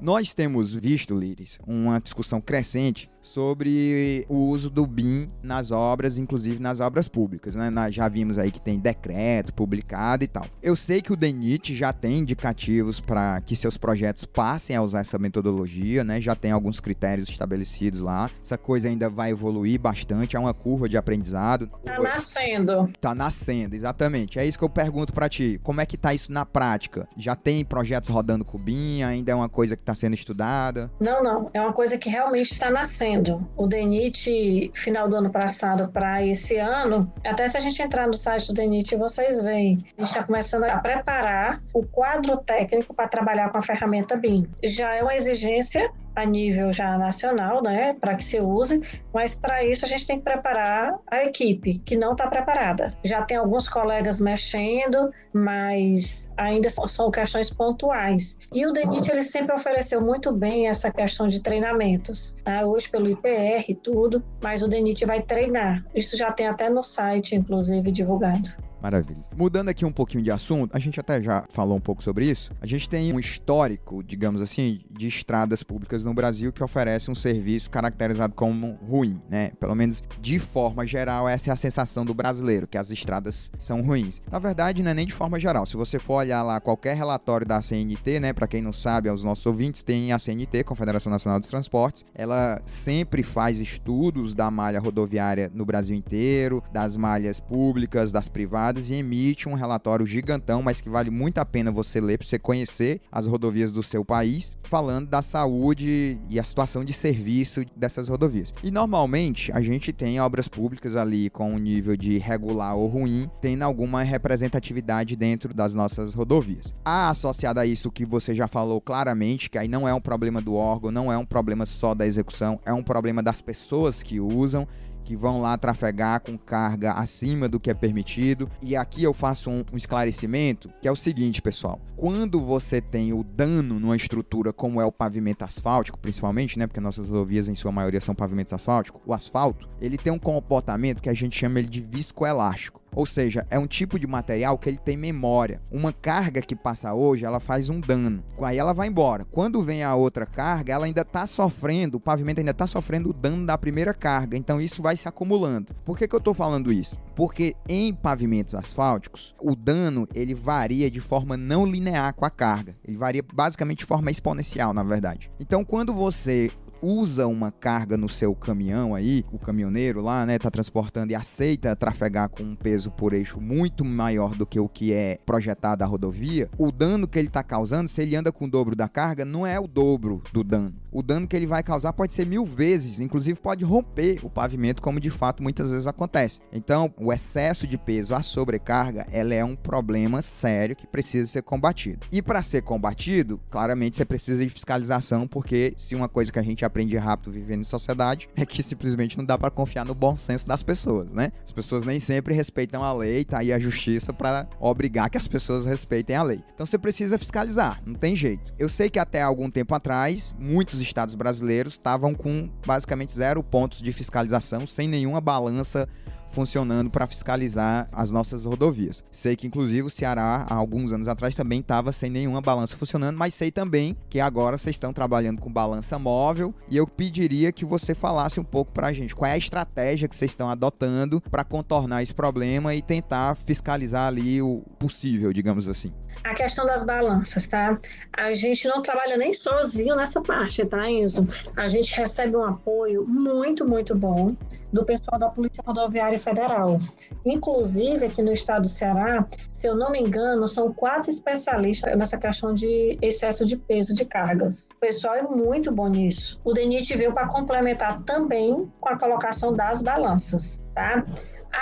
Nós temos visto, Liris, uma discussão crescente sobre o uso do BIM nas obras, inclusive nas obras públicas. Né? Nós já vimos aí que tem decreto publicado e tal. Eu sei que o DENIT já tem indicativos para que seus projetos passem a usar essa metodologia, né? já tem alguns critérios estabelecidos lá. Essa coisa ainda vai evoluir bastante, é uma curva de aprendizado. Tá nascendo. Tá nascendo, exatamente. É isso que eu pergunto para ti. Como é que tá isso na prática? Já tem projetos rodando com o BIM? Ainda é uma coisa que está sendo estudada? Não, não. É uma coisa que realmente está nascendo o DENIT final do ano passado para esse ano, até se a gente entrar no site do DENIT, vocês veem, a gente está começando a preparar o quadro técnico para trabalhar com a ferramenta BIM. Já é uma exigência a nível já nacional, né, para que se use, mas para isso a gente tem que preparar a equipe que não está preparada. Já tem alguns colegas mexendo, mas ainda são questões pontuais. E o DENIT ele sempre ofereceu muito bem essa questão de treinamentos, tá? hoje pelo IPR e tudo, mas o DENIT vai treinar. Isso já tem até no site, inclusive, divulgado. Maravilha. Mudando aqui um pouquinho de assunto, a gente até já falou um pouco sobre isso. A gente tem um histórico, digamos assim, de estradas públicas no Brasil que oferece um serviço caracterizado como ruim, né? Pelo menos de forma geral, essa é a sensação do brasileiro, que as estradas são ruins. Na verdade, não é nem de forma geral. Se você for olhar lá qualquer relatório da CNT, né, para quem não sabe, aos nossos ouvintes, tem a CNT, Confederação Nacional dos Transportes. Ela sempre faz estudos da malha rodoviária no Brasil inteiro, das malhas públicas, das privadas e emite um relatório gigantão, mas que vale muito a pena você ler para você conhecer as rodovias do seu país, falando da saúde e a situação de serviço dessas rodovias. E normalmente a gente tem obras públicas ali com um nível de regular ou ruim, tendo alguma representatividade dentro das nossas rodovias. Há associado a isso que você já falou claramente, que aí não é um problema do órgão, não é um problema só da execução, é um problema das pessoas que usam que vão lá trafegar com carga acima do que é permitido. E aqui eu faço um, esclarecimento, que é o seguinte, pessoal. Quando você tem o dano numa estrutura como é o pavimento asfáltico, principalmente, né, porque nossas rodovias em sua maioria são pavimentos asfálticos, o asfalto, ele tem um comportamento que a gente chama ele de viscoelástico. Ou seja, é um tipo de material que ele tem memória. Uma carga que passa hoje, ela faz um dano. Aí ela vai embora. Quando vem a outra carga, ela ainda está sofrendo, o pavimento ainda está sofrendo o dano da primeira carga. Então isso vai se acumulando. Por que, que eu estou falando isso? Porque em pavimentos asfálticos, o dano ele varia de forma não linear com a carga. Ele varia basicamente de forma exponencial, na verdade. Então, quando você usa uma carga no seu caminhão aí, o caminhoneiro lá, né, tá transportando e aceita trafegar com um peso por eixo muito maior do que o que é projetado a rodovia, o dano que ele tá causando, se ele anda com o dobro da carga, não é o dobro do dano. O dano que ele vai causar pode ser mil vezes, inclusive pode romper o pavimento, como de fato muitas vezes acontece. Então, o excesso de peso, a sobrecarga, ela é um problema sério que precisa ser combatido. E para ser combatido, claramente você precisa de fiscalização, porque se uma coisa que a gente aprende rápido vivendo em sociedade é que simplesmente não dá para confiar no bom senso das pessoas, né? As pessoas nem sempre respeitam a lei, tá aí a justiça para obrigar que as pessoas respeitem a lei. Então você precisa fiscalizar, não tem jeito. Eu sei que até algum tempo atrás, muitos estados brasileiros estavam com basicamente zero pontos de fiscalização, sem nenhuma balança funcionando para fiscalizar as nossas rodovias. Sei que, inclusive, o Ceará, há alguns anos atrás, também estava sem nenhuma balança funcionando, mas sei também que agora vocês estão trabalhando com balança móvel e eu pediria que você falasse um pouco para a gente qual é a estratégia que vocês estão adotando para contornar esse problema e tentar fiscalizar ali o possível, digamos assim. A questão das balanças, tá? A gente não trabalha nem sozinho nessa parte, tá, Enzo? A gente recebe um apoio muito, muito bom do pessoal da Polícia Rodoviária Federal. Inclusive, aqui no estado do Ceará, se eu não me engano, são quatro especialistas nessa questão de excesso de peso de cargas. O pessoal é muito bom nisso. O DENIT veio para complementar também com a colocação das balanças, tá?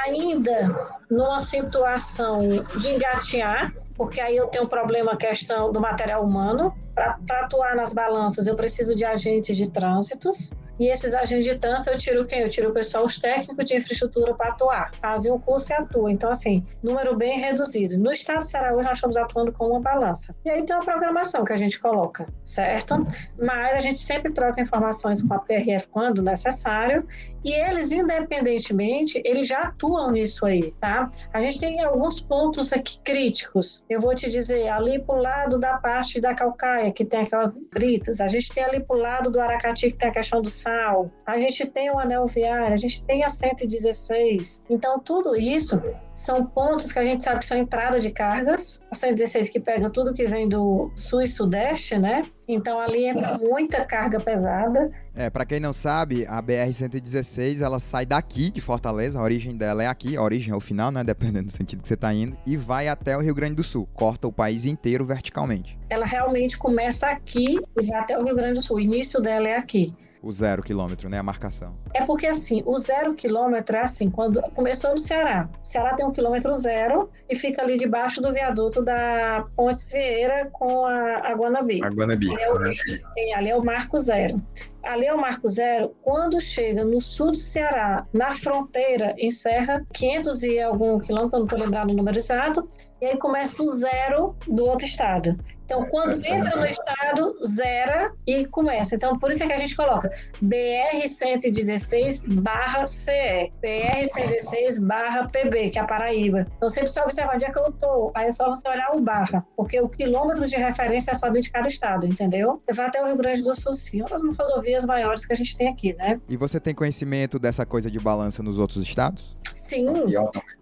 Ainda numa situação de engatear, porque aí eu tenho um problema, questão do material humano. Para atuar nas balanças, eu preciso de agentes de trânsitos. E esses agentes de trânsito, eu tiro quem? Eu tiro o pessoal, os técnicos de infraestrutura para atuar. Fazem o curso e atuam. Então, assim, número bem reduzido. No estado de Ceará, nós estamos atuando com uma balança. E aí tem uma programação que a gente coloca, certo? Mas a gente sempre troca informações com a PRF quando necessário. E eles, independentemente, eles já atuam nisso aí, tá? A gente tem alguns pontos aqui críticos. Eu vou te dizer, ali para o lado da parte da calcaia, que tem aquelas britas. A gente tem ali para o lado do Aracati, que tem a questão do Sal, a gente tem o anel viário, a gente tem a 116. Então, tudo isso são pontos que a gente sabe que são entrada de cargas. A 116 que pega tudo que vem do sul e sudeste, né? Então, ali é muita carga pesada. É, para quem não sabe, a BR-116, ela sai daqui de Fortaleza, a origem dela é aqui, a origem é o final, né? Dependendo do sentido que você tá indo, e vai até o Rio Grande do Sul, corta o país inteiro verticalmente. Ela realmente começa aqui e vai até o Rio Grande do Sul. O início dela é aqui o zero quilômetro, né? A marcação. É porque assim, o zero quilômetro é assim, quando começou no Ceará. O Ceará tem um quilômetro zero e fica ali debaixo do viaduto da Pontes Vieira com a, a Guanabi. A Guanabi. Ali é, o, tem, ali é o marco zero. Ali é o marco zero. Quando chega no sul do Ceará, na fronteira, encerra 500 e algum quilômetro, não estou lembrando o número exato, e aí começa o zero do outro estado. Então, quando entra no estado, zera e começa. Então, por isso é que a gente coloca BR-116 barra CE, BR-116 barra PB, que é a Paraíba. Então, sempre só observar onde é que eu estou. Aí é só você olhar o barra, porque o quilômetro de referência é só de cada estado, entendeu? Você vai até o Rio Grande do Sul, sim, uma das rodovias maiores que a gente tem aqui, né? E você tem conhecimento dessa coisa de balança nos outros estados? Sim.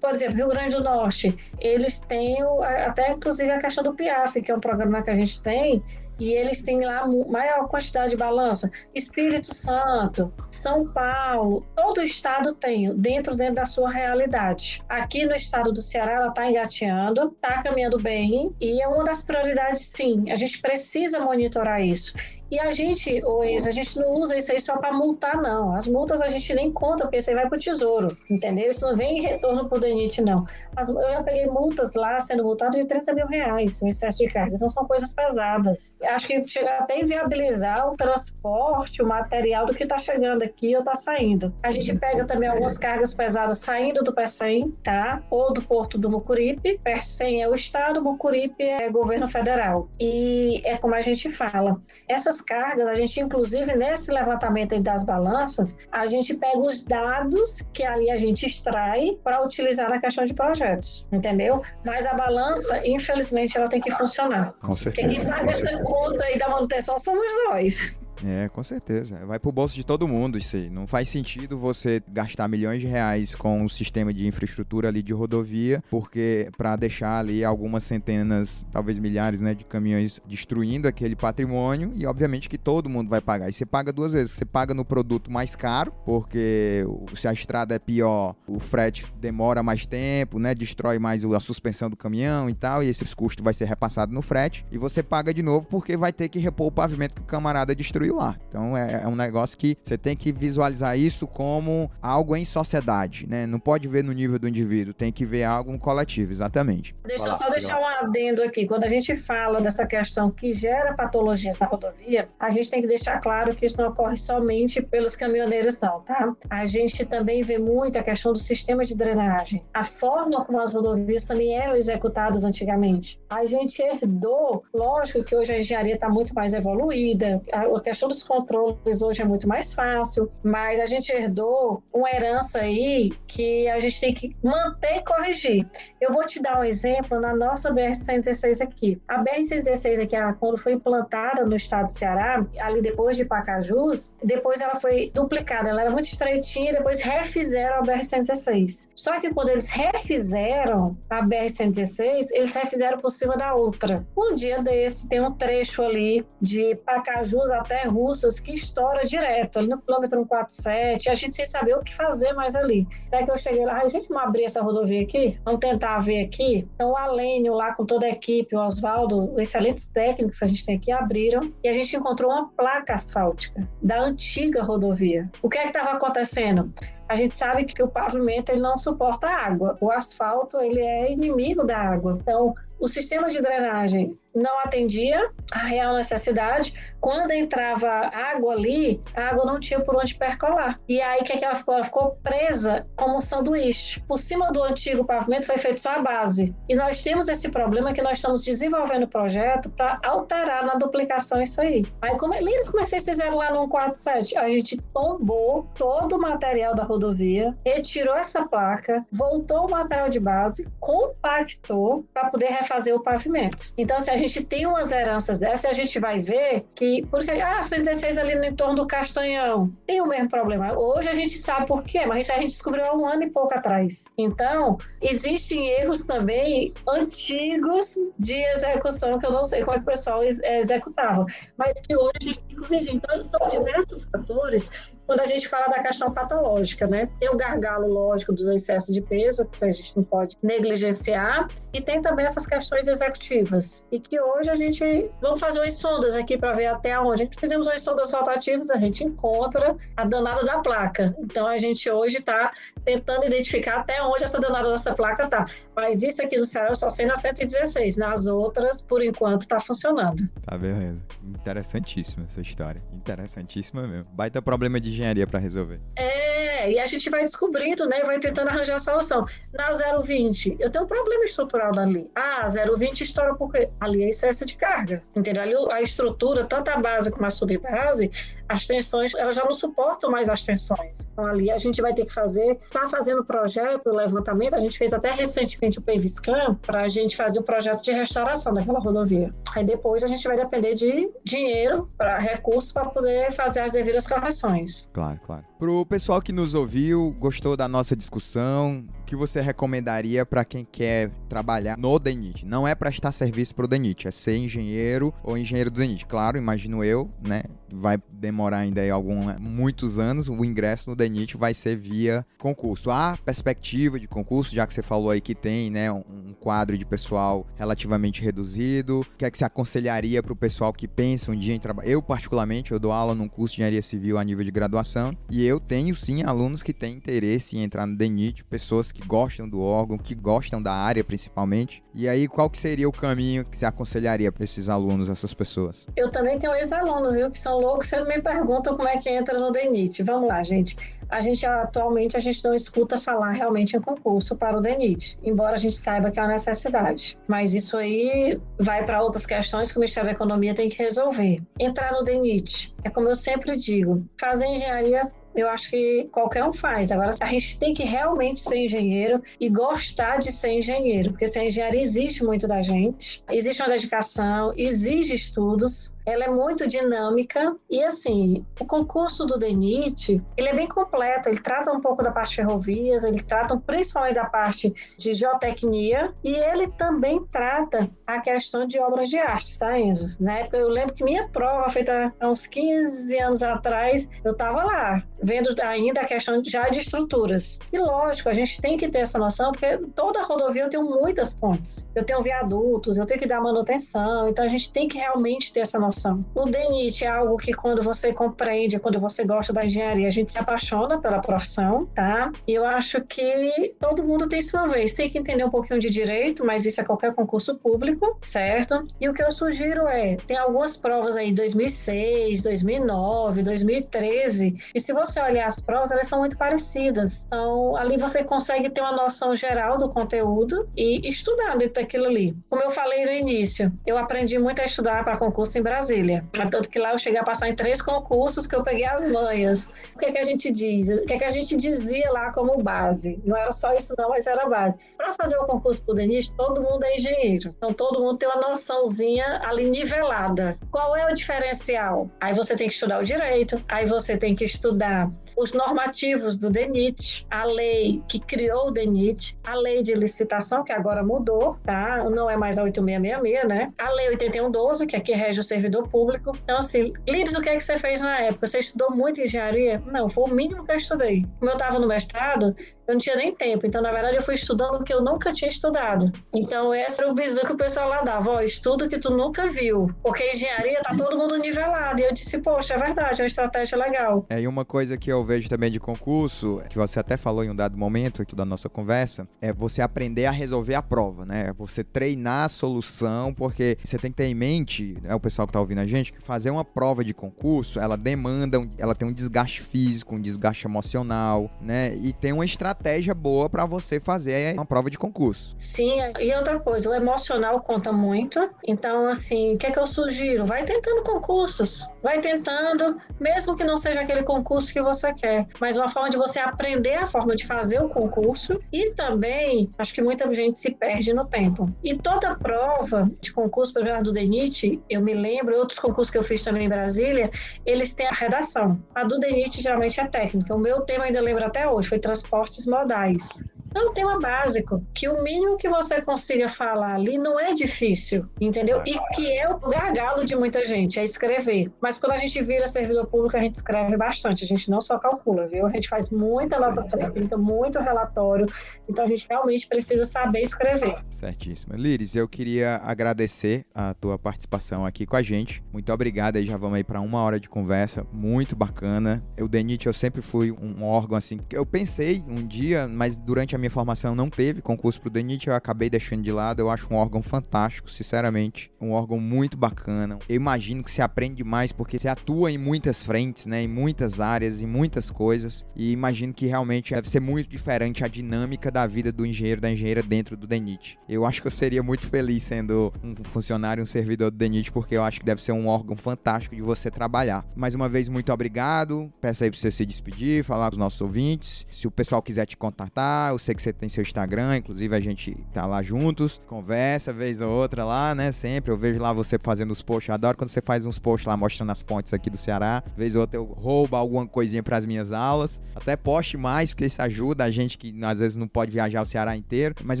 Por exemplo, Rio Grande do Norte, eles têm até inclusive a questão do PIAF, que é um programa que a gente tem, e eles têm lá maior quantidade de balança. Espírito Santo, São Paulo, todo o estado tem, dentro, dentro da sua realidade. Aqui no estado do Ceará, ela está engateando, está caminhando bem, e é uma das prioridades, sim. A gente precisa monitorar isso. E a gente, hoje, a gente não usa isso aí só para multar, não. As multas a gente nem conta, porque isso aí vai para o tesouro, entendeu? Isso não vem em retorno para o DENIT, não. Mas eu já peguei multas lá, sendo multado de 30 mil reais, o excesso de carga. Então, são coisas pesadas. Acho que chega até inviabilizar o transporte, o material do que está chegando aqui ou está saindo. A gente pega também algumas cargas pesadas saindo do PECEM, tá? Ou do Porto do Mucuripe. PECEM é o Estado, Mucuripe é governo federal. E é como a gente fala. Essas essas cargas, a gente, inclusive, nesse levantamento das balanças, a gente pega os dados que ali a gente extrai para utilizar na questão de projetos, entendeu? Mas a balança, infelizmente, ela tem que funcionar. Com certeza. Porque quem paga essa conta aí da manutenção somos nós. É, com certeza. Vai pro bolso de todo mundo isso aí. Não faz sentido você gastar milhões de reais com um sistema de infraestrutura ali de rodovia, porque para deixar ali algumas centenas, talvez milhares, né, de caminhões destruindo aquele patrimônio e obviamente que todo mundo vai pagar. E você paga duas vezes. Você paga no produto mais caro, porque se a estrada é pior, o frete demora mais tempo, né, destrói mais a suspensão do caminhão e tal, e esses custos vai ser repassado no frete. E você paga de novo porque vai ter que repor o pavimento que o camarada destruiu construiu lá. Então é, é, um negócio que você tem que visualizar isso como algo em sociedade, né? Não pode ver no nível do indivíduo, tem que ver algo coletivo, exatamente. Deixa eu só deixar um adendo aqui. Quando a gente fala dessa questão que gera patologias na rodovia, a gente tem que deixar claro que isso não ocorre somente pelos caminhoneiros, não, tá? A gente também vê muito a questão do sistema de drenagem. A forma como as rodovias também eram executadas antigamente. A gente herdou, lógico que hoje a engenharia está muito mais evoluída, a questão dos controles hoje é muito mais fácil, mas a gente herdou uma herança aí que a gente tem que manter e corrigir. Eu vou te dar um exemplo na nossa BR-116 aqui. A BR-116 aqui, quando foi implantada no estado do Ceará, ali depois de Pacajus, depois ela foi duplicada, ela era muito estreitinha, depois refizeram a BR-116. Só que quando eles refizeram a BR-116, eles refizeram por cima da outra. Um dia desse, tem um trecho ali de Pacajus até russas que estoura direto, ali no quilômetro 147, a gente sem saber o que fazer mais ali. Até que eu cheguei lá, a gente vamos abrir essa rodovia aqui? Vamos tentar ver aqui? Então o Alênio lá com toda a equipe, o Oswaldo, excelentes técnicos que a gente tem aqui, abriram e a gente encontrou uma placa asfáltica da antiga rodovia. O que é que estava acontecendo? a gente sabe que o pavimento ele não suporta água. O asfalto ele é inimigo da água. Então, o sistema de drenagem não atendia a real necessidade. Quando entrava água ali, a água não tinha por onde percolar. E aí, é que ela ficou? Ela ficou presa como um sanduíche. Por cima do antigo pavimento foi feito só a base. E nós temos esse problema que nós estamos desenvolvendo o projeto para alterar na duplicação isso aí. Aí, como eles é vocês fizeram lá no 147? A gente tombou todo o material da rodovia, retirou essa placa, voltou o material de base, compactou para poder refazer o pavimento. Então, se a gente tem umas heranças dessas, a gente vai ver que, por exemplo, ah, 116 ali no entorno do Castanhão, tem o mesmo problema. Hoje a gente sabe por quê, mas isso a gente descobriu há um ano e pouco atrás. Então, existem erros também antigos de execução que eu não sei como é que o pessoal executava, mas que hoje a gente tem que corrigir. Então, são diversos fatores quando a gente fala da questão patológica, né? Tem o gargalo, lógico, dos excessos de peso, que a gente não pode negligenciar, e tem também essas questões executivas. E que hoje a gente. Vamos fazer umas sondas aqui para ver até onde. A gente fizemos umas sondas rotativas, a gente encontra a danada da placa. Então a gente hoje está tentando identificar até onde essa danada dessa placa está. Mas isso aqui no céu eu só sei na 116. Nas outras, por enquanto, está funcionando. Tá, beleza. Interessantíssima essa história. Interessantíssima mesmo. Baita problema de engenharia para resolver. É, e a gente vai descobrindo, né? Vai tentando arranjar a solução. Na 020, eu tenho um problema estrutural ali. Ah, 020 estoura porque ali é excesso de carga. Entendeu? Ali a estrutura, tanto a base como a subbase, as tensões, elas já não suportam mais as tensões. Então ali a gente vai ter que fazer, tá fazendo projeto, levantamento, a gente fez até recentemente o PaveScan para a gente fazer o projeto de restauração daquela rodovia. Aí depois a gente vai depender de dinheiro, para recursos para poder fazer as devidas correções. Claro, claro. Pro pessoal que nos ouviu, gostou da nossa discussão, o que você recomendaria para quem quer trabalhar no DENIT? Não é para estar serviço para o DENIT, é ser engenheiro ou engenheiro do DENIT. Claro, imagino eu, né? vai demorar ainda aí algum, muitos anos, o ingresso no DENIT vai ser via concurso. Há perspectiva de concurso, já que você falou aí que tem né, um, um quadro de pessoal relativamente reduzido. O que é que você aconselharia para o pessoal que pensa um dia em trabalhar? Eu, particularmente, eu dou aula num curso de engenharia civil a nível de graduação e eu tenho sim alunos que têm interesse em entrar no DENIT, pessoas que gostam do órgão, que gostam da área principalmente. E aí, qual que seria o caminho que você aconselharia para esses alunos, essas pessoas? Eu também tenho ex-alunos, viu, que são louco, você me pergunta como é que entra no DENIT. Vamos lá, gente. A gente atualmente a gente não escuta falar realmente em concurso para o DENIT, embora a gente saiba que é uma necessidade. Mas isso aí vai para outras questões que o Ministério da Economia tem que resolver. Entrar no DENIT é como eu sempre digo, fazer engenharia eu acho que qualquer um faz. Agora, a gente tem que realmente ser engenheiro e gostar de ser engenheiro, porque se a engenharia existe muito da gente, existe uma dedicação, exige estudos, ela é muito dinâmica e assim, o concurso do DENIT, ele é bem completo, ele trata um pouco da parte de ferrovias, ele trata principalmente da parte de geotecnia e ele também trata a questão de obras de arte, tá, Enzo? Na época eu lembro que minha prova feita há uns 15 anos atrás, eu estava lá, vendo ainda a questão já de estruturas. E lógico, a gente tem que ter essa noção, porque toda rodovia eu tenho muitas pontes. Eu tenho viadutos, eu tenho que dar manutenção, então a gente tem que realmente ter essa noção. O DENIT é algo que quando você compreende, quando você gosta da engenharia, a gente se apaixona pela profissão, tá? E eu acho que todo mundo tem sua vez. Tem que entender um pouquinho de direito, mas isso é qualquer concurso público, certo? E o que eu sugiro é, tem algumas provas aí, 2006, 2009, 2013, e se você você olhar as provas, elas são muito parecidas. Então, ali você consegue ter uma noção geral do conteúdo e estudar dentro daquilo ali. Como eu falei no início, eu aprendi muito a estudar para concurso em Brasília. Tanto que lá eu cheguei a passar em três concursos que eu peguei as manhas. O que é que a gente diz? O que é que a gente dizia lá como base? Não era só isso não, mas era base. Para fazer o concurso por DENIT, todo mundo é engenheiro. Então, todo mundo tem uma noçãozinha ali nivelada. Qual é o diferencial? Aí você tem que estudar o direito, aí você tem que estudar os normativos do DENIT, a lei que criou o DENIT, a lei de licitação, que agora mudou, tá? Não é mais a 8666, né? A lei 8112, que aqui rege o servidor público. Então, assim, Lides, o que, é que você fez na época? Você estudou muito engenharia? Não, foi o mínimo que eu estudei. Como eu estava no mestrado, eu não tinha nem tempo. Então, na verdade, eu fui estudando o que eu nunca tinha estudado. Então, esse era o bizu que o pessoal lá dava. Ó, estudo que tu nunca viu. Porque engenharia tá todo mundo nivelado. E eu disse, poxa, é verdade, é uma estratégia legal. É, e uma coisa que eu vejo também de concurso, que você até falou em um dado momento aqui da nossa conversa, é você aprender a resolver a prova, né? Você treinar a solução, porque você tem que ter em mente, é o pessoal que tá ouvindo a gente, que fazer uma prova de concurso, ela demanda, ela tem um desgaste físico, um desgaste emocional, né? E tem uma estratégia boa para você fazer uma prova de concurso. Sim, e outra coisa, o emocional conta muito. Então, assim, o que é que eu sugiro? Vai tentando concursos, vai tentando, mesmo que não seja aquele concurso que você quer, mas uma forma de você aprender a forma de fazer o concurso e também, acho que muita gente se perde no tempo. E toda prova de concurso, por exemplo, do DENIT, eu me lembro, outros concursos que eu fiz também em Brasília, eles têm a redação. A do DENIT geralmente é técnica. O meu tema ainda lembro até hoje, foi transportes modais. É um tema básico, que o mínimo que você consiga falar ali não é difícil, entendeu? E que é o gargalo de muita gente, é escrever. Mas quando a gente vira servidor público, a gente escreve bastante, a gente não só calcula, viu? A gente faz muita nota técnica, muito relatório, então a gente realmente precisa saber escrever. Certíssimo. Liris, eu queria agradecer a tua participação aqui com a gente. Muito obrigado, aí já vamos aí para uma hora de conversa, muito bacana. O DENIT, eu sempre fui um órgão assim, eu pensei um dia, mas durante a minha minha formação não teve concurso pro DENIT, eu acabei deixando de lado. Eu acho um órgão fantástico, sinceramente. Um órgão muito bacana. Eu imagino que se aprende mais porque você atua em muitas frentes, né? Em muitas áreas, em muitas coisas. E imagino que realmente deve ser muito diferente a dinâmica da vida do engenheiro, da engenheira dentro do DENIT. Eu acho que eu seria muito feliz sendo um funcionário, um servidor do DENIT, porque eu acho que deve ser um órgão fantástico de você trabalhar. Mais uma vez, muito obrigado. Peço aí pra você se despedir, falar com os nossos ouvintes. Se o pessoal quiser te contatar, eu sei que você tem seu Instagram, inclusive a gente tá lá juntos, conversa vez ou outra lá, né? Sempre eu vejo lá você fazendo os posts. Eu adoro quando você faz uns posts lá mostrando as pontes aqui do Ceará. Vez ou outra eu roubo alguma coisinha para as minhas aulas. Até poste mais, porque isso ajuda a gente que às vezes não pode viajar o Ceará inteiro. Mas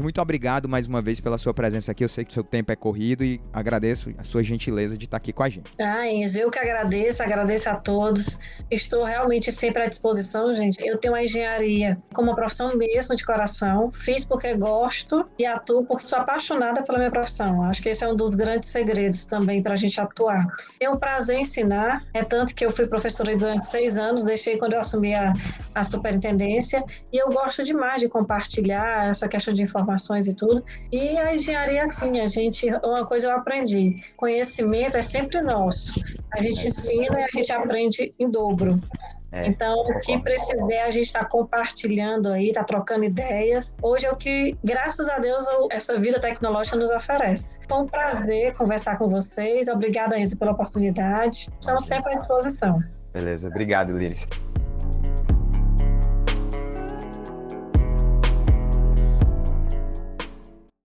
muito obrigado mais uma vez pela sua presença aqui. Eu sei que o seu tempo é corrido e agradeço a sua gentileza de estar aqui com a gente. Ah, Enzo, eu que agradeço, agradeço a todos. Estou realmente sempre à disposição, gente. Eu tenho a engenharia como profissão mesmo de coração profissão, fiz porque gosto e atuo porque sou apaixonada pela minha profissão. Acho que esse é um dos grandes segredos também para a gente atuar. É um prazer ensinar, é tanto que eu fui professora durante seis anos, deixei quando eu assumi a, a superintendência, e eu gosto demais de compartilhar essa questão de informações e tudo. E a engenharia, assim, a gente, uma coisa eu aprendi, conhecimento é sempre nosso. A gente ensina e a gente aprende em dobro. É, então, o que precisar, a gente está compartilhando aí, está trocando ideias. Hoje é o que, graças a Deus, essa vida tecnológica nos oferece. Foi um prazer conversar com vocês. Obrigada, Enzo, pela oportunidade. Estamos sempre à disposição. Beleza, obrigado, Liris.